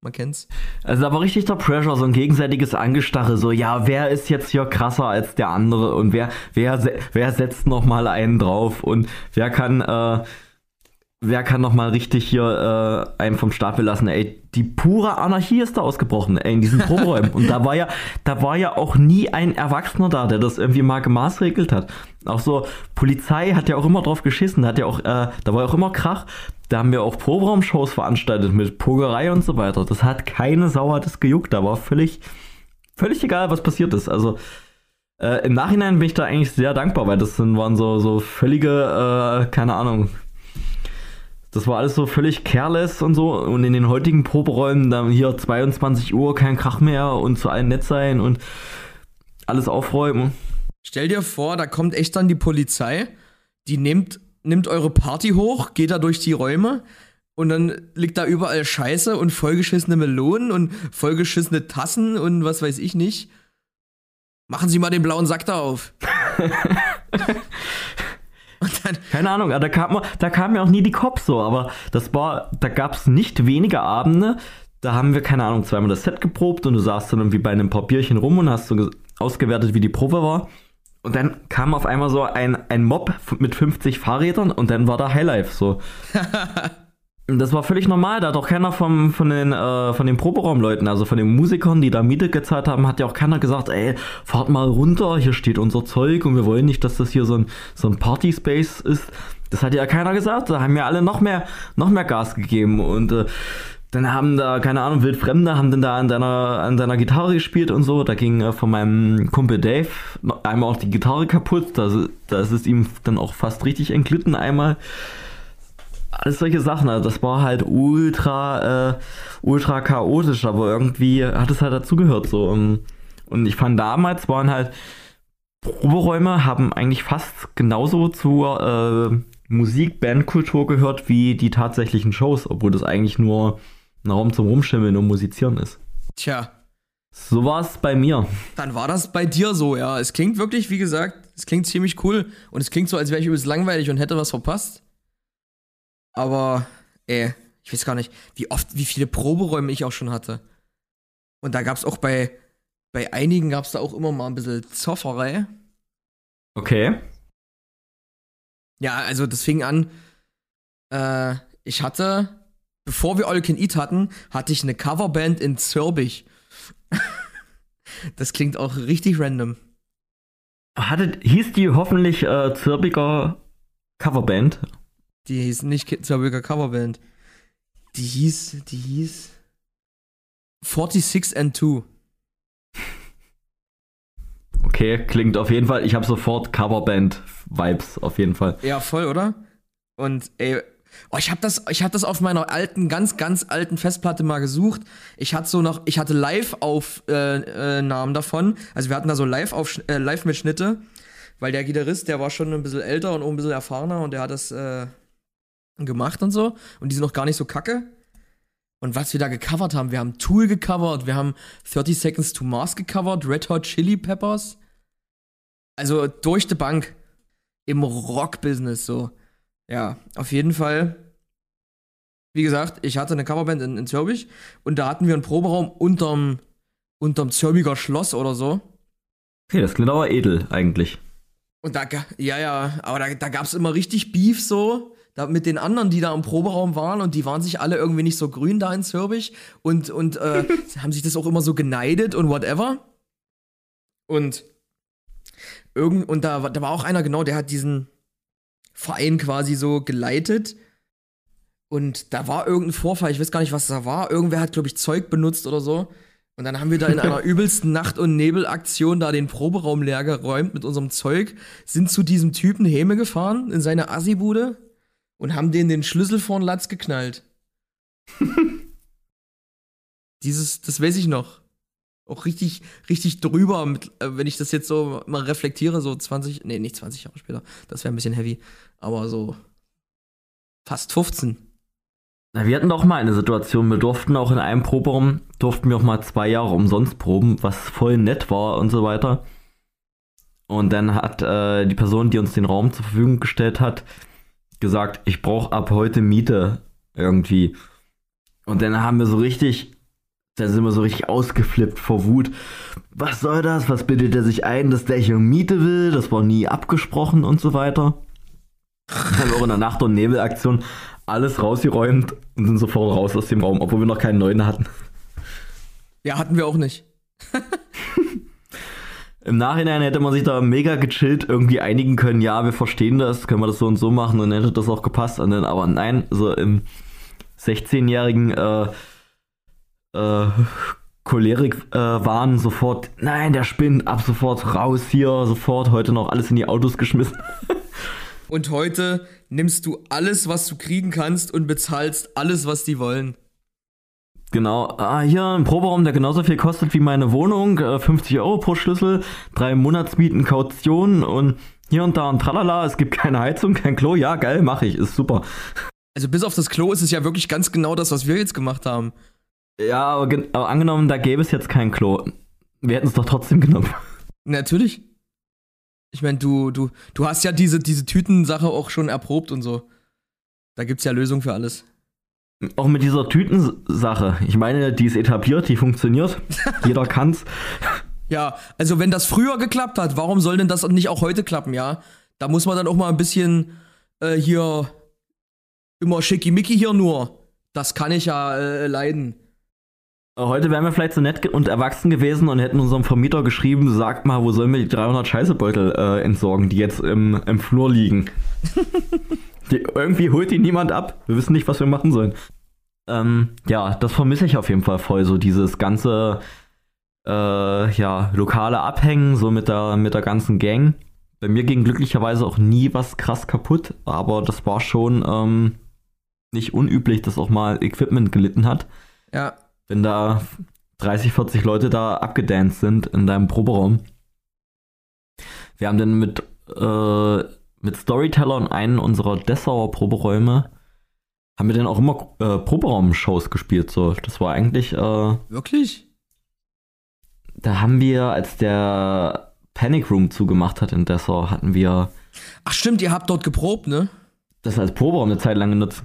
Man kennt's. Also war richtig der Pressure, so ein gegenseitiges Angestache, so, ja, wer ist jetzt hier krasser als der andere und wer, wer, wer setzt noch mal einen drauf und wer kann, äh, wer kann noch mal richtig hier äh, einen vom Stapel lassen? Ey, die pure Anarchie ist da ausgebrochen, ey, in diesen Proberäumen. Und da war ja, da war ja auch nie ein Erwachsener da, der das irgendwie mal gemaßregelt hat. Auch so, Polizei hat ja auch immer drauf geschissen, hat ja auch, äh, da war ja auch immer Krach. Da haben wir auch Proberaumshows veranstaltet mit Pogerei und so weiter. Das hat keine Sau hat es gejuckt. Da war völlig, völlig egal, was passiert ist. Also äh, im Nachhinein bin ich da eigentlich sehr dankbar, weil das sind, waren so, so völlige, äh, keine Ahnung, das war alles so völlig careless und so. Und in den heutigen Proberäumen, dann hier 22 Uhr, kein Krach mehr und zu allen nett sein und alles aufräumen. Stell dir vor, da kommt echt dann die Polizei, die nimmt, nimmt eure Party hoch, geht da durch die Räume und dann liegt da überall Scheiße und vollgeschissene Melonen und vollgeschissene Tassen und was weiß ich nicht. Machen Sie mal den blauen Sack da auf. (laughs) Dann, Keine Ahnung, da kam, da kam ja auch nie die Cops so, aber das war, da gab es nicht wenige Abende, da haben wir, keine Ahnung, zweimal das Set geprobt und du saßt dann irgendwie bei einem paar Bierchen rum und hast so ausgewertet, wie die Probe war. Und dann kam auf einmal so ein, ein Mob mit 50 Fahrrädern und dann war da Highlife so. (laughs) Das war völlig normal, da hat auch keiner vom, von, den, äh, von den Proberaumleuten, also von den Musikern, die da Miete gezahlt haben, hat ja auch keiner gesagt, ey, fahrt mal runter, hier steht unser Zeug und wir wollen nicht, dass das hier so ein, so ein Party-Space ist. Das hat ja keiner gesagt, da haben ja alle noch mehr, noch mehr Gas gegeben und äh, dann haben da, keine Ahnung, Wildfremde haben dann da an deiner, an deiner Gitarre gespielt und so. Da ging äh, von meinem Kumpel Dave einmal auch die Gitarre kaputt. Da, da ist ihm dann auch fast richtig entglitten einmal alles solche Sachen. Also das war halt ultra, äh, ultra chaotisch, aber irgendwie hat es halt dazugehört so. Und ich fand damals waren halt Proberäume haben eigentlich fast genauso zur äh, Musik-Bandkultur gehört wie die tatsächlichen Shows, obwohl das eigentlich nur ein Raum zum Rumschimmeln und Musizieren ist. Tja. So war es bei mir. Dann war das bei dir so, ja. Es klingt wirklich, wie gesagt, es klingt ziemlich cool. Und es klingt so, als wäre ich übelst langweilig und hätte was verpasst. Aber, ey, ich weiß gar nicht, wie oft, wie viele Proberäume ich auch schon hatte. Und da gab es auch bei, bei einigen gab es da auch immer mal ein bisschen Zofferei. Okay. Ja, also das fing an, äh, ich hatte, bevor wir All Can Eat hatten, hatte ich eine Coverband in Zürbich. (laughs) das klingt auch richtig random. Hattet, hieß die hoffentlich äh, Zürbiger Coverband? Die hieß nicht Zerberger Coverband. Die hieß, die hieß 46 and 2. (laughs) Okay, klingt auf jeden Fall. Ich habe sofort Coverband-Vibes auf jeden Fall. Ja, voll, oder? Und ey, oh, ich habe das, ich habe das auf meiner alten, ganz, ganz alten Festplatte mal gesucht. Ich hatte so noch, ich hatte Live-Aufnahmen äh, davon. Also wir hatten da so Live-Mitschnitte, äh, Live weil der Gitarrist, der war schon ein bisschen älter und auch ein bisschen erfahrener und der hat das äh, gemacht und so. Und die sind noch gar nicht so kacke. Und was wir da gecovert haben, wir haben Tool gecovert, wir haben 30 Seconds to Mars gecovert, Red Hot Chili Peppers. Also durch die Bank im Rock-Business so. Ja, auf jeden Fall. Wie gesagt, ich hatte eine Coverband in, in Zürbich und da hatten wir einen Proberaum unterm, unterm Zürbiger Schloss oder so. Okay, das klingt aber edel eigentlich. Und da, ja, ja, aber da, da gab es immer richtig Beef so da mit den anderen, die da im Proberaum waren und die waren sich alle irgendwie nicht so grün da in Zürbich und, und äh, (laughs) haben sich das auch immer so geneidet und whatever. Und irgend, und da, da war auch einer, genau, der hat diesen Verein quasi so geleitet. Und da war irgendein Vorfall, ich weiß gar nicht, was da war. Irgendwer hat, glaube ich, Zeug benutzt oder so. Und dann haben wir da in einer (laughs) übelsten Nacht- und Nebelaktion da den Proberaum leer geräumt mit unserem Zeug, sind zu diesem Typen Häme gefahren in seine Assibude und haben denen den Schlüssel vor den Latz geknallt. (laughs) Dieses, das weiß ich noch. auch richtig, richtig drüber, mit, äh, wenn ich das jetzt so mal reflektiere, so 20, nee, nicht 20 Jahre später, das wäre ein bisschen heavy, aber so fast 15. Na, wir hatten doch mal eine Situation, wir durften auch in einem Proberaum, durften wir auch mal zwei Jahre umsonst proben, was voll nett war und so weiter. Und dann hat äh, die Person, die uns den Raum zur Verfügung gestellt hat, gesagt, ich brauche ab heute Miete irgendwie. Und dann haben wir so richtig, dann sind wir so richtig ausgeflippt vor Wut. Was soll das? Was bildet er sich ein, dass der hier Miete will? Das war nie abgesprochen und so weiter. Dann haben wir auch in der Nacht- und Nebelaktion alles rausgeräumt und sind sofort raus aus dem Raum, obwohl wir noch keinen neuen hatten. Ja, hatten wir auch nicht. (laughs) Im Nachhinein hätte man sich da mega gechillt irgendwie einigen können, ja, wir verstehen das, können wir das so und so machen und dann hätte das auch gepasst. Und dann, aber nein, so im 16-jährigen äh, äh, Cholerik äh, waren sofort, nein, der spinnt, ab sofort raus hier, sofort, heute noch alles in die Autos geschmissen. Und heute nimmst du alles, was du kriegen kannst und bezahlst alles, was die wollen. Genau, ah, hier ein Proberaum, der genauso viel kostet wie meine Wohnung, äh, 50 Euro pro Schlüssel, drei Monatsmieten, Kaution und hier und da ein Tralala, es gibt keine Heizung, kein Klo, ja, geil, mache ich, ist super. Also bis auf das Klo ist es ja wirklich ganz genau das, was wir jetzt gemacht haben. Ja, aber, aber angenommen, da gäbe es jetzt kein Klo. Wir hätten es doch trotzdem genommen. Natürlich. Ich meine, du, du, du hast ja diese, diese Tütensache auch schon erprobt und so. Da gibt's ja Lösungen für alles. Auch mit dieser Tütensache. Ich meine, die ist etabliert, die funktioniert. (laughs) Jeder kann's. Ja, also wenn das früher geklappt hat, warum soll denn das nicht auch heute klappen, ja? Da muss man dann auch mal ein bisschen äh, hier immer schickimicki hier nur. Das kann ich ja äh, leiden. Heute wären wir vielleicht so nett und erwachsen gewesen und hätten unserem Vermieter geschrieben, sagt mal, wo sollen wir die 300 Scheißebeutel äh, entsorgen, die jetzt im, im Flur liegen. (laughs) die, irgendwie holt die niemand ab. Wir wissen nicht, was wir machen sollen. Ähm, ja, das vermisse ich auf jeden Fall voll, so dieses ganze äh, ja, lokale Abhängen, so mit der, mit der ganzen Gang. Bei mir ging glücklicherweise auch nie was krass kaputt, aber das war schon ähm, nicht unüblich, dass auch mal Equipment gelitten hat. Ja wenn da 30, 40 Leute da abgedanced sind in deinem Proberaum. Wir haben dann mit, äh, mit Storyteller und einen unserer Dessauer Proberäume haben wir dann auch immer äh, Proberaum-Shows gespielt. So. Das war eigentlich. Äh, Wirklich? Da haben wir, als der Panic Room zugemacht hat in Dessau, hatten wir. Ach stimmt, ihr habt dort geprobt, ne? Das als Proberaum eine Zeit lang genutzt.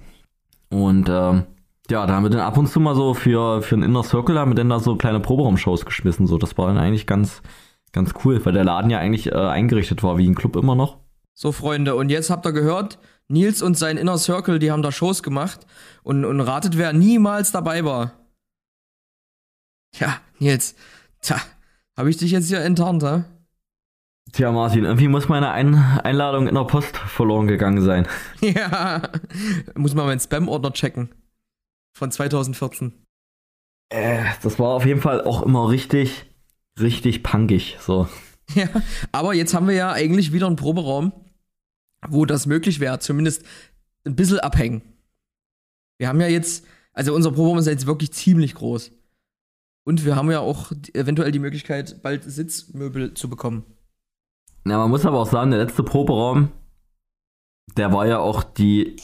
Und ähm, ja, da haben wir dann ab und zu mal so für, für einen Inner Circle haben wir dann da so kleine Proberaum-Shows geschmissen. So, das war dann eigentlich ganz, ganz cool, weil der Laden ja eigentlich äh, eingerichtet war wie ein Club immer noch. So, Freunde, und jetzt habt ihr gehört, Nils und sein Inner Circle, die haben da Shows gemacht und, und ratet, wer niemals dabei war. Ja, Nils, tja, hab ich dich jetzt hier enttarnt, ha? Tja, Martin, irgendwie muss meine Ein Einladung in der Post verloren gegangen sein. (laughs) Ja, muss mal meinen Spam-Ordner checken von 2014. Äh, das war auf jeden Fall auch immer richtig, richtig punkig, so. Ja, aber jetzt haben wir ja eigentlich wieder einen Proberaum, wo das möglich wäre, zumindest ein bisschen abhängen. Wir haben ja jetzt, also unser Proberaum ist jetzt wirklich ziemlich groß. Und wir haben ja auch eventuell die Möglichkeit, bald Sitzmöbel zu bekommen. Ja, man muss aber auch sagen, der letzte Proberaum, der war ja auch die,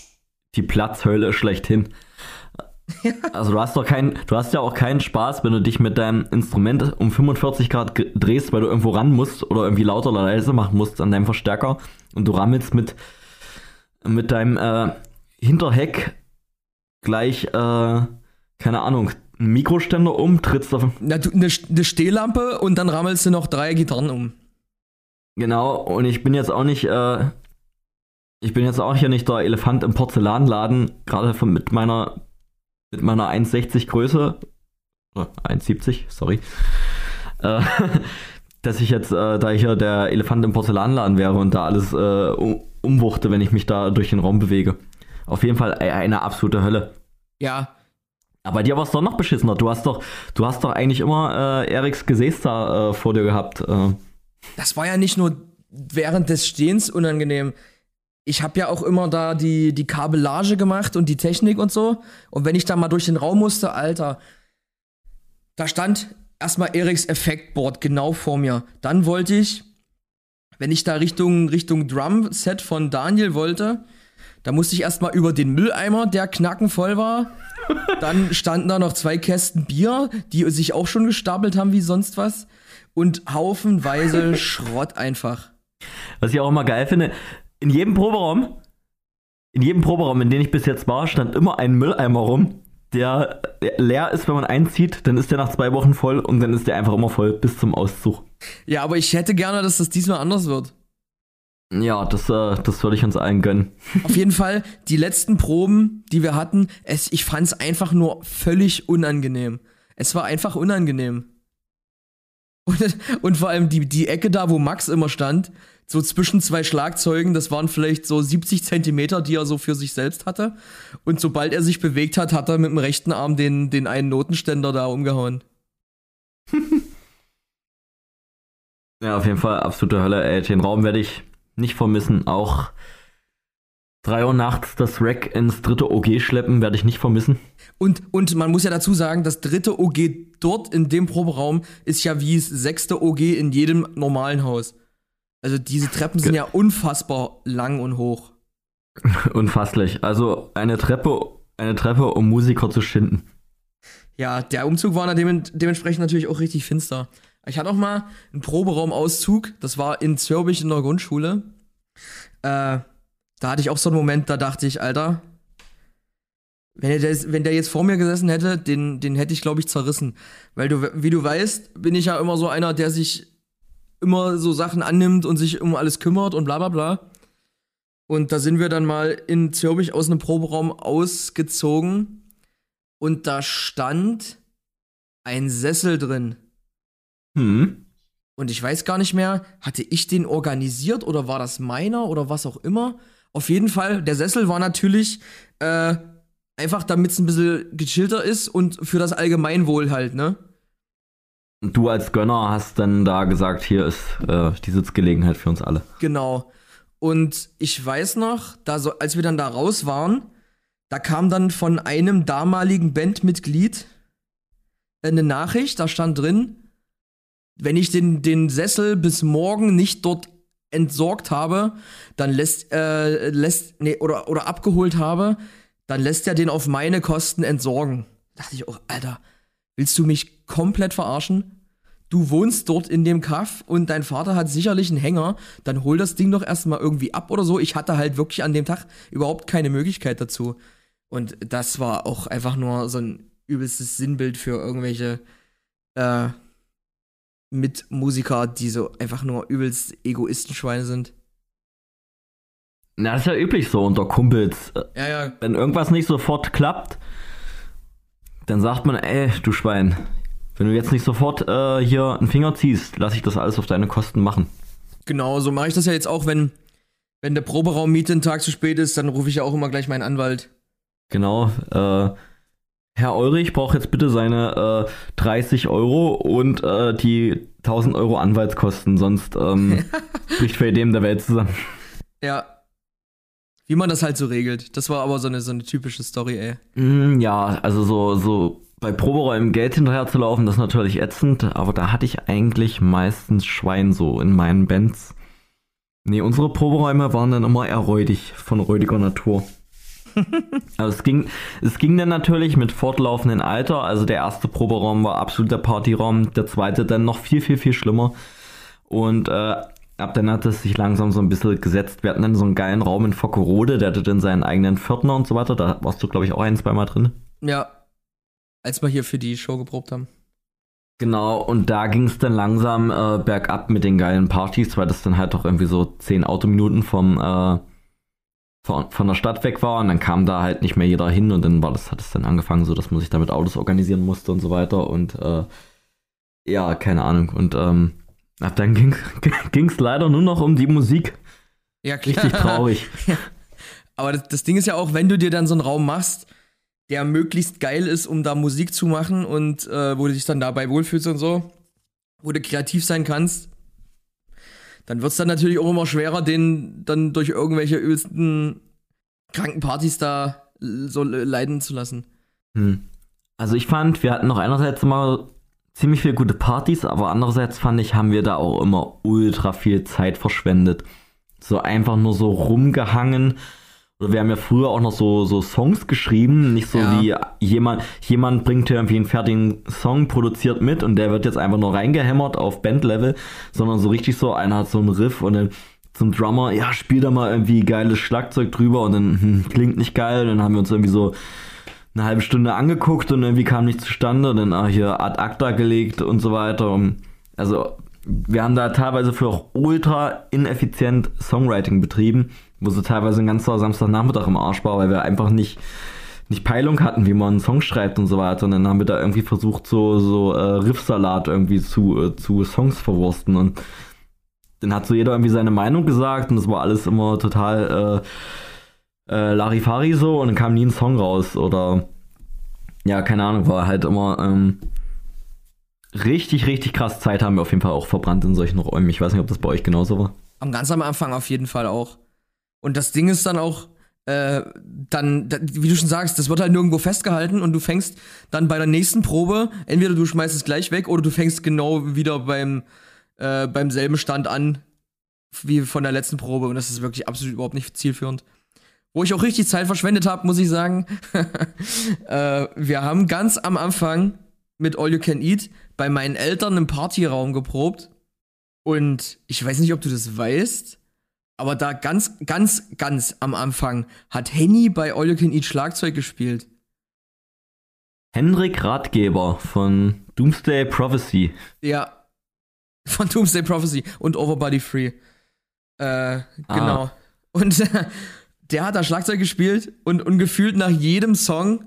die Platzhölle schlechthin. (laughs) Also du hast doch keinen, du hast ja auch keinen Spaß, wenn du dich mit deinem Instrument um 45 Grad drehst, weil du irgendwo ran musst oder irgendwie lauter oder leise machen musst an deinem Verstärker und du rammelst mit, mit deinem äh, Hinterheck gleich, äh, keine Ahnung, einen Mikroständer um, trittst auf. Na, du, eine, eine Stehlampe und dann rammelst du noch drei Gitarren um. Genau, und ich bin jetzt auch nicht, äh, ich bin jetzt auch hier nicht der Elefant im Porzellanladen, gerade mit meiner mit meiner 1,60 Größe, 1,70, sorry, äh, (laughs) dass ich jetzt äh, da hier der Elefant im Porzellanladen wäre und da alles äh, umwuchte, wenn ich mich da durch den Raum bewege. Auf jeden Fall eine absolute Hölle. Ja. Aber dir war es doch noch beschissener. Du hast doch, du hast doch eigentlich immer äh, Eriks Gesäß da äh, vor dir gehabt. Äh. Das war ja nicht nur während des Stehens unangenehm ich habe ja auch immer da die, die Kabellage gemacht und die Technik und so. Und wenn ich da mal durch den Raum musste, Alter, da stand erstmal Eriks Effektboard genau vor mir. Dann wollte ich, wenn ich da Richtung, Richtung Drum-Set von Daniel wollte, da musste ich erstmal über den Mülleimer, der knackenvoll war. (laughs) Dann standen da noch zwei Kästen Bier, die sich auch schon gestapelt haben wie sonst was. Und haufenweise (laughs) Schrott einfach. Was ich auch immer geil finde, in jedem Proberaum, in jedem Proberaum, in dem ich bis jetzt war, stand immer ein Mülleimer rum, der leer ist, wenn man einzieht, dann ist der nach zwei Wochen voll und dann ist der einfach immer voll bis zum Auszug. Ja, aber ich hätte gerne, dass das diesmal anders wird. Ja, das, äh, das würde ich uns allen gönnen. (laughs) Auf jeden Fall, die letzten Proben, die wir hatten, es, ich fand es einfach nur völlig unangenehm. Es war einfach unangenehm. (laughs) Und, und vor allem die, die Ecke da, wo Max immer stand, so zwischen zwei Schlagzeugen, das waren vielleicht so 70 Zentimeter, die er so für sich selbst hatte. Und sobald er sich bewegt hat, hat er mit dem rechten Arm den, den einen Notenständer da umgehauen. (laughs) ja, auf jeden Fall absolute Hölle, ey. Den Raum werde ich nicht vermissen. Auch 3 Uhr nachts das Rack ins dritte OG schleppen, werde ich nicht vermissen. Und, und man muss ja dazu sagen, das dritte OG dort in dem Proberaum ist ja wie das sechste OG in jedem normalen Haus. Also diese Treppen sind ja unfassbar lang und hoch. (laughs) Unfasslich. Also eine Treppe, eine Treppe, um Musiker zu schinden. Ja, der Umzug war dementsprechend natürlich auch richtig finster. Ich hatte auch mal einen Proberaumauszug, das war in Zürbich in der Grundschule. Äh, da hatte ich auch so einen Moment, da dachte ich, Alter, wenn der, wenn der jetzt vor mir gesessen hätte, den, den hätte ich, glaube ich, zerrissen. Weil du, wie du weißt, bin ich ja immer so einer, der sich immer so Sachen annimmt und sich um alles kümmert und bla bla bla. Und da sind wir dann mal in Zürbich aus einem Proberaum ausgezogen und da stand ein Sessel drin. Hm. Und ich weiß gar nicht mehr, hatte ich den organisiert oder war das meiner oder was auch immer. Auf jeden Fall, der Sessel war natürlich äh, einfach, damit es ein bisschen gechillter ist und für das Allgemeinwohl halt, ne? Du als Gönner hast dann da gesagt, hier ist äh, die Sitzgelegenheit für uns alle. Genau. Und ich weiß noch, da so, als wir dann da raus waren, da kam dann von einem damaligen Bandmitglied eine Nachricht, da stand drin, wenn ich den, den Sessel bis morgen nicht dort entsorgt habe, dann lässt, äh, lässt, nee, oder, oder abgeholt habe, dann lässt er den auf meine Kosten entsorgen. Da dachte ich auch, Alter, willst du mich komplett verarschen? Du wohnst dort in dem Kaff und dein Vater hat sicherlich einen Hänger, dann hol das Ding doch erstmal irgendwie ab oder so. Ich hatte halt wirklich an dem Tag überhaupt keine Möglichkeit dazu. Und das war auch einfach nur so ein übelstes Sinnbild für irgendwelche äh, Mitmusiker, die so einfach nur übelst Egoistenschweine sind. Na, das ist ja üblich so unter Kumpels. Ja, ja. Wenn irgendwas nicht sofort klappt, dann sagt man, ey, du Schwein, wenn du jetzt nicht sofort äh, hier einen Finger ziehst, lass ich das alles auf deine Kosten machen. Genau, so mache ich das ja jetzt auch, wenn, wenn der Proberaummiete einen Tag zu spät ist, dann rufe ich ja auch immer gleich meinen Anwalt. Genau, äh, Herr Eurich braucht jetzt bitte seine äh, 30 Euro und äh, die 1000 Euro Anwaltskosten, sonst ähm, (laughs) bricht für dem der Welt zusammen. Ja. Wie man das halt so regelt. Das war aber so eine, so eine typische Story, ey. Mm, ja, also so, so bei Proberäumen Geld hinterher zu laufen, das ist natürlich ätzend, aber da hatte ich eigentlich meistens Schwein so in meinen Bands. Nee, unsere Proberäume waren dann immer eher räudig, von räudiger Natur. (laughs) also es ging, es ging dann natürlich mit fortlaufendem Alter. Also der erste Proberaum war absolut der Partyraum, der zweite dann noch viel, viel, viel schlimmer. Und äh, ab dann hat es sich langsam so ein bisschen gesetzt. Wir hatten dann so einen geilen Raum in Fockerode, der hatte dann seinen eigenen Viertner und so weiter. Da warst du, glaube ich, auch ein, zweimal drin. Ja, als wir hier für die Show geprobt haben. Genau, und da ging es dann langsam äh, bergab mit den geilen Partys, weil das dann halt doch irgendwie so zehn Autominuten vom äh, von, von der Stadt weg war und dann kam da halt nicht mehr jeder hin und dann war das, hat es dann angefangen, so dass man sich damit Autos organisieren musste und so weiter und äh, ja, keine Ahnung. Und ähm, ab dann ging (laughs) es leider nur noch um die Musik. Ja, klar. Richtig traurig. (laughs) Ja. Aber das, das Ding ist ja auch, wenn du dir dann so einen Raum machst, der möglichst geil ist, um da Musik zu machen und äh, wo du dich dann dabei wohlfühlst und so, wo du kreativ sein kannst, dann wird es dann natürlich auch immer schwerer, den dann durch irgendwelche übelsten kranken Partys da so leiden zu lassen. Hm. Also ich fand, wir hatten noch einerseits mal ziemlich viele gute Partys, aber andererseits fand ich, haben wir da auch immer ultra viel Zeit verschwendet. So einfach nur so rumgehangen. Oder wir haben ja früher auch noch so, so Songs geschrieben, nicht so Ja. wie jemand, jemand bringt hier irgendwie einen fertigen Song, produziert mit und der wird jetzt einfach nur reingehämmert auf Bandlevel, sondern so richtig so, einer hat so einen Riff und dann zum Drummer, ja, spiel da mal irgendwie geiles Schlagzeug drüber und dann hm, klingt nicht geil, dann haben wir uns irgendwie so eine halbe Stunde angeguckt und irgendwie kam nichts zustande, dann ah, hier ad acta gelegt und so weiter. Und also wir haben da teilweise für auch ultra ineffizient Songwriting betrieben, wo so teilweise ein ganzer Samstagnachmittag im Arsch war, weil wir einfach nicht nicht Peilung hatten, wie man einen Song schreibt und so weiter. Und dann haben wir da irgendwie versucht, so, so äh, Riffsalat irgendwie zu, äh, zu Songs verwursten. Und dann hat so jeder irgendwie seine Meinung gesagt und das war alles immer total äh, äh, Larifari so und dann kam nie ein Song raus oder ja, keine Ahnung, war halt immer ähm, richtig, richtig krass Zeit haben wir auf jeden Fall auch verbrannt in solchen Räumen. Ich weiß nicht, ob das bei euch genauso war. Am ganz am Anfang auf jeden Fall auch. Und das Ding ist dann auch, äh, dann, da, wie du schon sagst, das wird halt nirgendwo festgehalten und du fängst dann bei der nächsten Probe, entweder du schmeißt es gleich weg oder du fängst genau wieder beim, äh, beim selben Stand an wie von der letzten Probe und das ist wirklich absolut überhaupt nicht zielführend. Wo ich auch richtig Zeit verschwendet habe, muss ich sagen. (laughs) äh, wir haben ganz am Anfang mit All You Can Eat bei meinen Eltern im Partyraum geprobt. Und ich weiß nicht, ob du das weißt, aber da ganz, ganz, ganz am Anfang hat Henny bei All You Can Eat Schlagzeug gespielt. Henrik Ratgeber von Doomsday Prophecy. Ja. Von Doomsday Prophecy und Overbody Free. Äh, genau. Und (laughs) der hat da Schlagzeug gespielt und, und gefühlt nach jedem Song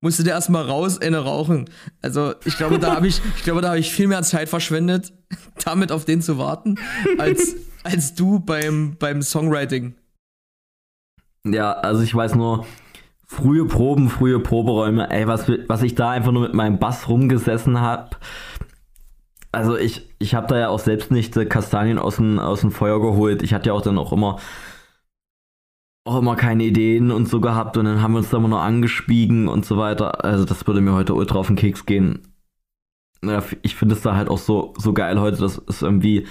musste der erstmal raus eine rauchen. Also ich glaube, da habe ich, ich glaube, da habe ich viel mehr Zeit verschwendet, (laughs) damit auf den zu warten, als, als du beim, beim Songwriting. Ja, also ich weiß nur, frühe Proben, frühe Proberäume, ey, was, was ich da einfach nur mit meinem Bass rumgesessen hab. Also ich, ich habe da ja auch selbst nicht äh, Kastanien aus dem, aus dem Feuer geholt. Ich hatte ja auch dann auch immer auch immer keine Ideen und so gehabt und dann haben wir uns da immer nur angespiegen und so weiter. Also das würde mir heute ultra auf den Keks gehen. Ja, ich finde es da halt auch so, so geil heute, dass es irgendwie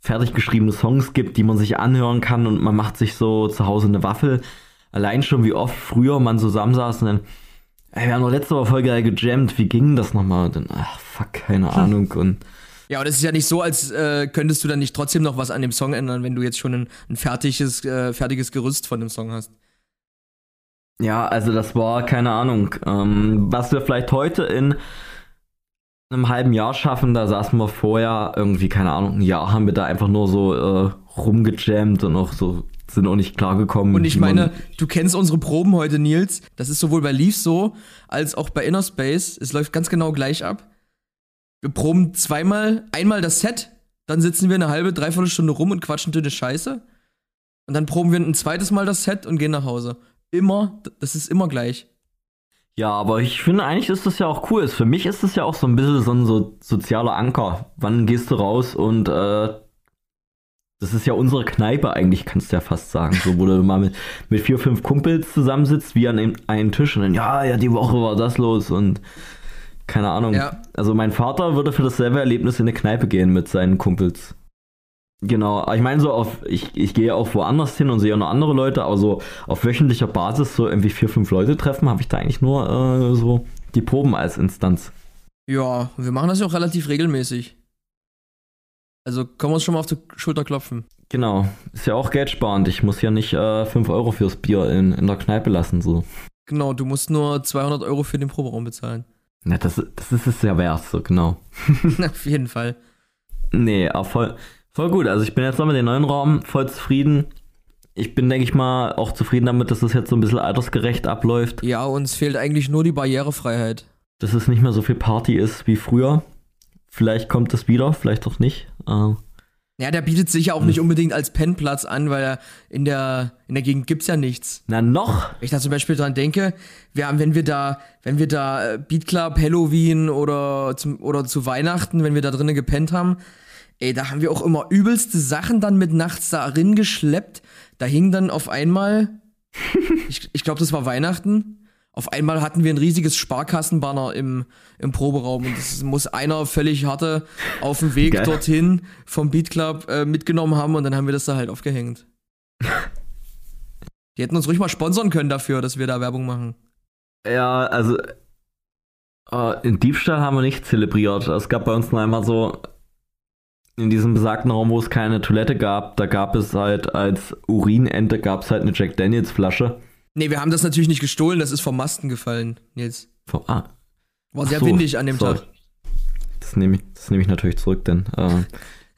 fertig geschriebene Songs gibt, die man sich anhören kann und man macht sich so zu Hause eine Waffel. Allein schon, wie oft früher man zusammensaß und dann, ey, wir haben doch letzte Woche voll geil gejammt, wie ging das nochmal? Und dann, ach, fuck, keine (laughs) Ahnung. Und Ja, und es ist ja nicht so, als äh, könntest du dann nicht trotzdem noch was an dem Song ändern, wenn du jetzt schon ein, ein fertiges, äh, fertiges Gerüst von dem Song hast. ja, also das war, keine Ahnung, ähm, was wir vielleicht heute in einem halben Jahr schaffen, da saßen wir vorher irgendwie, keine Ahnung, ein Jahr haben wir da einfach nur so äh, rumgejammt und auch so sind auch nicht klargekommen. Und ich meine, du kennst unsere Proben heute, Nils. Das ist sowohl bei Leaf so, als auch bei Inner Space. Es läuft ganz genau gleich ab. Wir proben zweimal, einmal das Set, dann sitzen wir eine halbe, dreiviertel Stunde rum und quatschen dünne Scheiße. Und dann proben wir ein zweites Mal das Set und gehen nach Hause. Immer, das ist immer gleich. Ja, aber ich finde eigentlich ist das ja auch cool. Für mich ist das ja auch so ein bisschen so ein so sozialer Anker. Wann gehst du raus und äh, das ist ja unsere Kneipe eigentlich, kannst du ja fast sagen. So, wo du mal mit, mit vier, fünf Kumpels zusammensitzt, wie an einem, Tisch und dann, ja, ja, die Woche war das los und keine Ahnung. Ja. Also mein Vater würde für dasselbe Erlebnis in eine Kneipe gehen mit seinen Kumpels. Genau, aber ich meine so auf, ich, ich gehe auch woanders hin und sehe auch noch andere Leute, aber so auf wöchentlicher Basis so irgendwie vier, fünf Leute treffen, habe ich da eigentlich nur äh, so die Proben als Instanz. Ja, wir machen das ja auch relativ regelmäßig. Also können wir uns schon mal auf die Schulter klopfen. Genau, ist ja auch geldsparend. Ich muss ja nicht äh, 5 Euro fürs Bier in, in der Kneipe lassen, so. Genau, du musst nur 200 Euro für den Proberaum bezahlen. Na, das, das ist es ja wert, so genau. (laughs) auf jeden Fall. Nee, aber voll, voll gut. Also ich bin jetzt noch mit dem neuen Raum voll zufrieden. Ich bin, denke ich mal, auch zufrieden damit, dass das jetzt so ein bisschen altersgerecht abläuft. Ja, uns fehlt eigentlich nur die Barrierefreiheit. Dass es nicht mehr so viel Party ist wie früher. Vielleicht kommt es wieder, vielleicht auch nicht. Äh, Ja, der bietet sich ja auch nicht unbedingt als Pennplatz an, weil er in der, in der Gegend gibt's ja nichts. na, noch? Wenn ich da zum Beispiel dran denke, wir haben, wenn wir da, wenn wir da äh, Beat Club, Halloween oder zum, oder zu Weihnachten, wenn wir da drinnen gepennt haben, ey, da haben wir auch immer übelste Sachen dann mit nachts da rin geschleppt. Da hing dann auf einmal, (laughs) ich, ich glaube, das war Weihnachten, Auf einmal hatten wir ein riesiges Sparkassenbanner im, im Proberaum und das muss einer völlig harte auf dem Weg Geil. dorthin vom Beat Club äh, mitgenommen haben und dann haben wir das da halt aufgehängt. (laughs) Die hätten uns ruhig mal sponsern können dafür, dass wir da Werbung machen. Ja, also äh, in Diebstahl haben wir nicht zelebriert. Es gab bei uns nur einmal so in diesem besagten Raum, wo es keine Toilette gab, da gab es halt als Urinente gab es halt eine Jack Daniels Flasche. Nee, wir haben das natürlich nicht gestohlen, das ist vom Masten gefallen, Nils. Vom- Ah, War sehr so, windig an dem sorry. Tag. Das nehme ich, das nehme ich natürlich zurück, denn äh,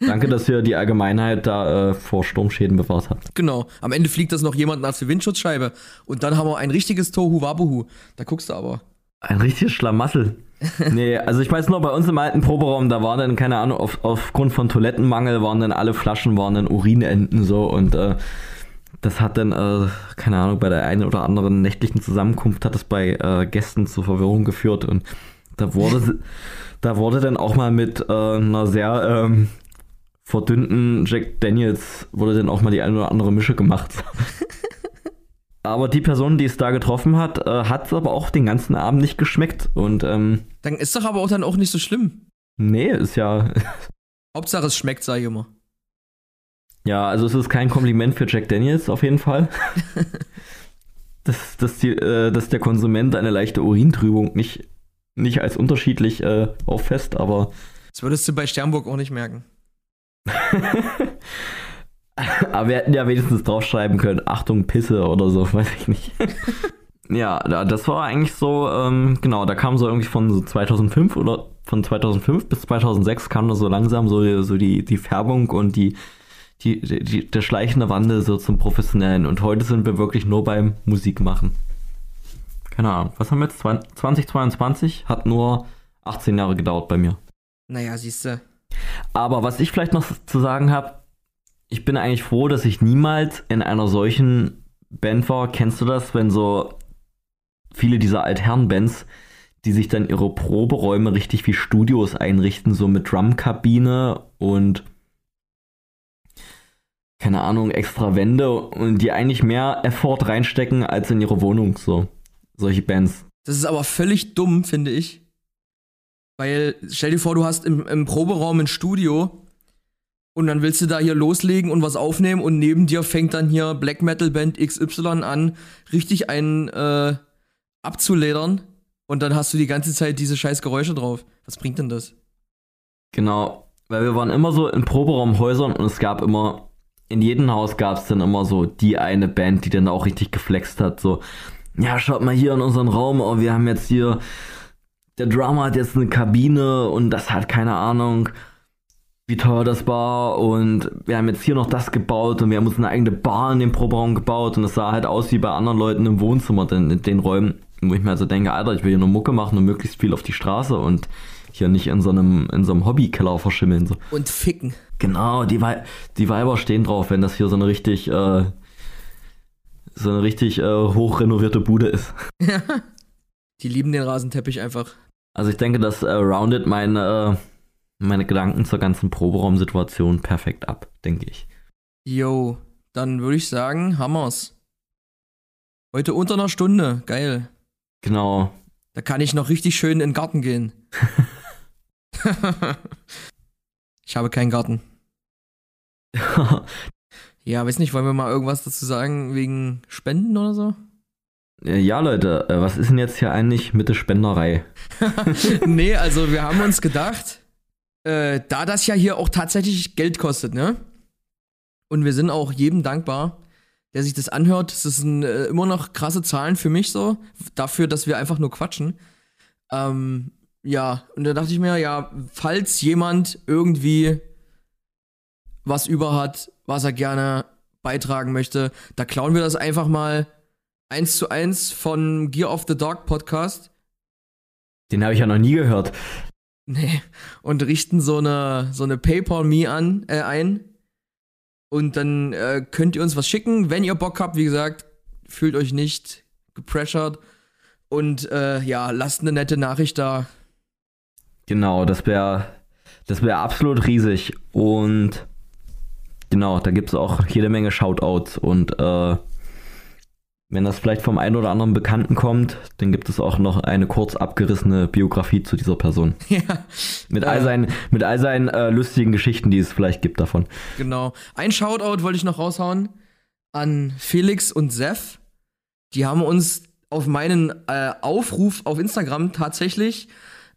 (laughs) danke, dass ihr die Allgemeinheit da äh, vor Sturmschäden bewahrt habt. Genau. Am Ende fliegt das noch jemanden auf die Windschutzscheibe. Und dann haben wir ein richtiges Tohu Wabuhu. Da guckst du aber. Ein richtiges Schlamassel. (laughs) nee, also ich weiß noch, bei uns im alten Proberaum, da war dann, keine Ahnung, auf, aufgrund von Toilettenmangel waren dann alle Flaschen, waren dann Urinenten so und äh, das hat dann, äh, keine Ahnung, bei der einen oder anderen nächtlichen Zusammenkunft hat es bei äh, Gästen zu Verwirrung geführt und da wurde, (laughs) da wurde dann auch mal mit äh, einer sehr ähm, verdünnten Jack Daniels, wurde dann auch mal die eine oder andere Mische gemacht. (laughs) Aber die Person, die es da getroffen hat, äh, hat es aber auch den ganzen Abend nicht geschmeckt. Und ähm, Dann ist doch aber auch dann auch nicht so schlimm. nee, ist ja. (laughs) Hauptsache es schmeckt, sag ich immer. Ja, also es ist kein Kompliment für Jack Daniels auf jeden Fall. (laughs) dass, dass, die, äh, dass der Konsument eine leichte Urintrübung nicht, nicht als unterschiedlich äh, auffasst, aber. Das würdest du bei Sternburg auch nicht merken. (laughs) aber wir hätten ja wenigstens draufschreiben können: Achtung, Pisse oder so, (laughs) weiß ich nicht. ja, da- das war eigentlich so, ähm, genau, da kam so irgendwie von so 2005 oder von 2005 bis 2006 kam da so langsam so, so die, die Färbung und die, die, die, der schleichende Wandel so zum Professionellen. Und heute sind wir wirklich nur beim Musikmachen. Keine Ahnung, was haben wir jetzt? 20- 2022 hat nur 18 Jahre gedauert bei mir. Naja, siehst du. Aber was ich vielleicht noch zu sagen habe, ich bin eigentlich froh, dass ich niemals in einer solchen Band war. Kennst du das, wenn so viele dieser Altherren-Bands, die sich dann ihre Proberäume richtig wie Studios einrichten, so mit Drumkabine und keine Ahnung, extra Wände und die eigentlich mehr Effort reinstecken als in ihre Wohnung, so. Solche Bands. Das ist aber völlig dumm, finde ich. Weil, stell dir vor, du hast im, im Proberaum ein Studio und dann willst du da hier loslegen und was aufnehmen und neben dir fängt dann hier Black Metal Band XY an, richtig einen äh, abzuledern und dann hast du die ganze Zeit diese scheiß Geräusche drauf. Was bringt denn das? Genau, weil wir waren immer so in Proberaumhäusern und es gab immer, in jedem Haus gab es dann immer so die eine Band, die dann auch richtig geflext hat, so, ja, schaut mal hier in unseren Raum, oh, wir haben jetzt hier, der Drummer hat jetzt eine Kabine und das hat keine Ahnung, wie teuer das war und wir haben jetzt hier noch das gebaut und wir haben uns eine eigene Bar in dem Proberaum gebaut und es sah halt aus wie bei anderen Leuten im Wohnzimmer, in den Räumen, wo ich mir also denke, Alter, ich will hier nur Mucke machen und möglichst viel auf die Straße und hier nicht in so einem, in so einem Hobbykeller verschimmeln. So. Und ficken. Genau, die, Wei die Weiber stehen drauf, wenn das hier so eine richtig, äh, so eine richtig äh, hochrenovierte Bude ist. (laughs) Die lieben den Rasenteppich einfach. Also ich denke, das äh, roundet meine, äh, meine Gedanken zur ganzen Proberaumsituation perfekt ab, denke ich. Yo, dann würde ich sagen, Hammers. Heute unter einer Stunde. Geil. Genau. Da kann ich noch richtig schön in den Garten gehen. (laughs) (laughs) ich habe keinen Garten. (laughs) Ja, weiß nicht, wollen wir mal irgendwas dazu sagen wegen Spenden oder so? Äh, ja, Leute, äh, was ist denn jetzt hier eigentlich mit der Spenderei? (laughs) nee, also wir haben uns gedacht, äh, da das ja hier auch tatsächlich Geld kostet, ne? Und wir sind auch jedem dankbar, der sich das anhört. Das sind äh, immer noch krasse Zahlen für mich so, dafür, dass wir einfach nur quatschen. Ähm, ja, und da dachte ich mir, ja, falls jemand irgendwie was über hat, was er gerne beitragen möchte, da klauen wir das einfach mal eins zu eins von Gear of the Dog Podcast. Den habe ich ja noch nie gehört. Nee. Und richten so eine, so eine PayPal-Me an, äh, ein. Und dann äh, könnt ihr uns was schicken, wenn ihr Bock habt. Wie gesagt, fühlt euch nicht gepressured. Und äh, ja, lasst eine nette Nachricht da. Genau, das wäre das wär absolut riesig. Und genau, da gibt es auch jede Menge Shoutouts und äh, Wenn das vielleicht vom einen oder anderen Bekannten kommt, dann gibt es auch noch eine kurz abgerissene Biografie zu dieser Person. (laughs) ja, Mit all seinen, mit all seinen äh, lustigen Geschichten, die es vielleicht gibt davon. genau. Ein Shoutout wollte ich noch raushauen an Felix und Seth. Die haben uns auf meinen äh, Aufruf auf Instagram tatsächlich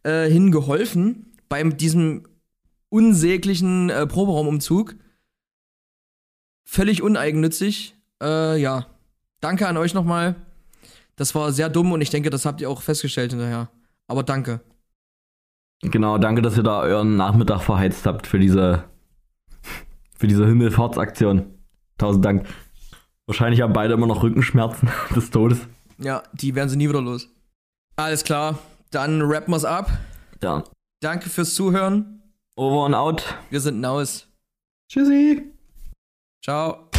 äh, hingeholfen beim diesem unsäglichen äh, Proberaumumzug. Völlig uneigennützig. Äh, ja. Danke an euch nochmal. Das war sehr dumm und ich denke, das habt ihr auch festgestellt hinterher. Aber danke. Genau, danke, dass ihr da euren Nachmittag verheizt habt für diese, für diese Himmelfahrtsaktion. Tausend Dank. Wahrscheinlich haben beide immer noch Rückenschmerzen (laughs) des Todes. Ja, die werden sie nie wieder los. Alles klar, dann rappen wir's ab. Ja. Danke fürs Zuhören. Over and out. Wir sind Naus. Tschüssi. Ciao.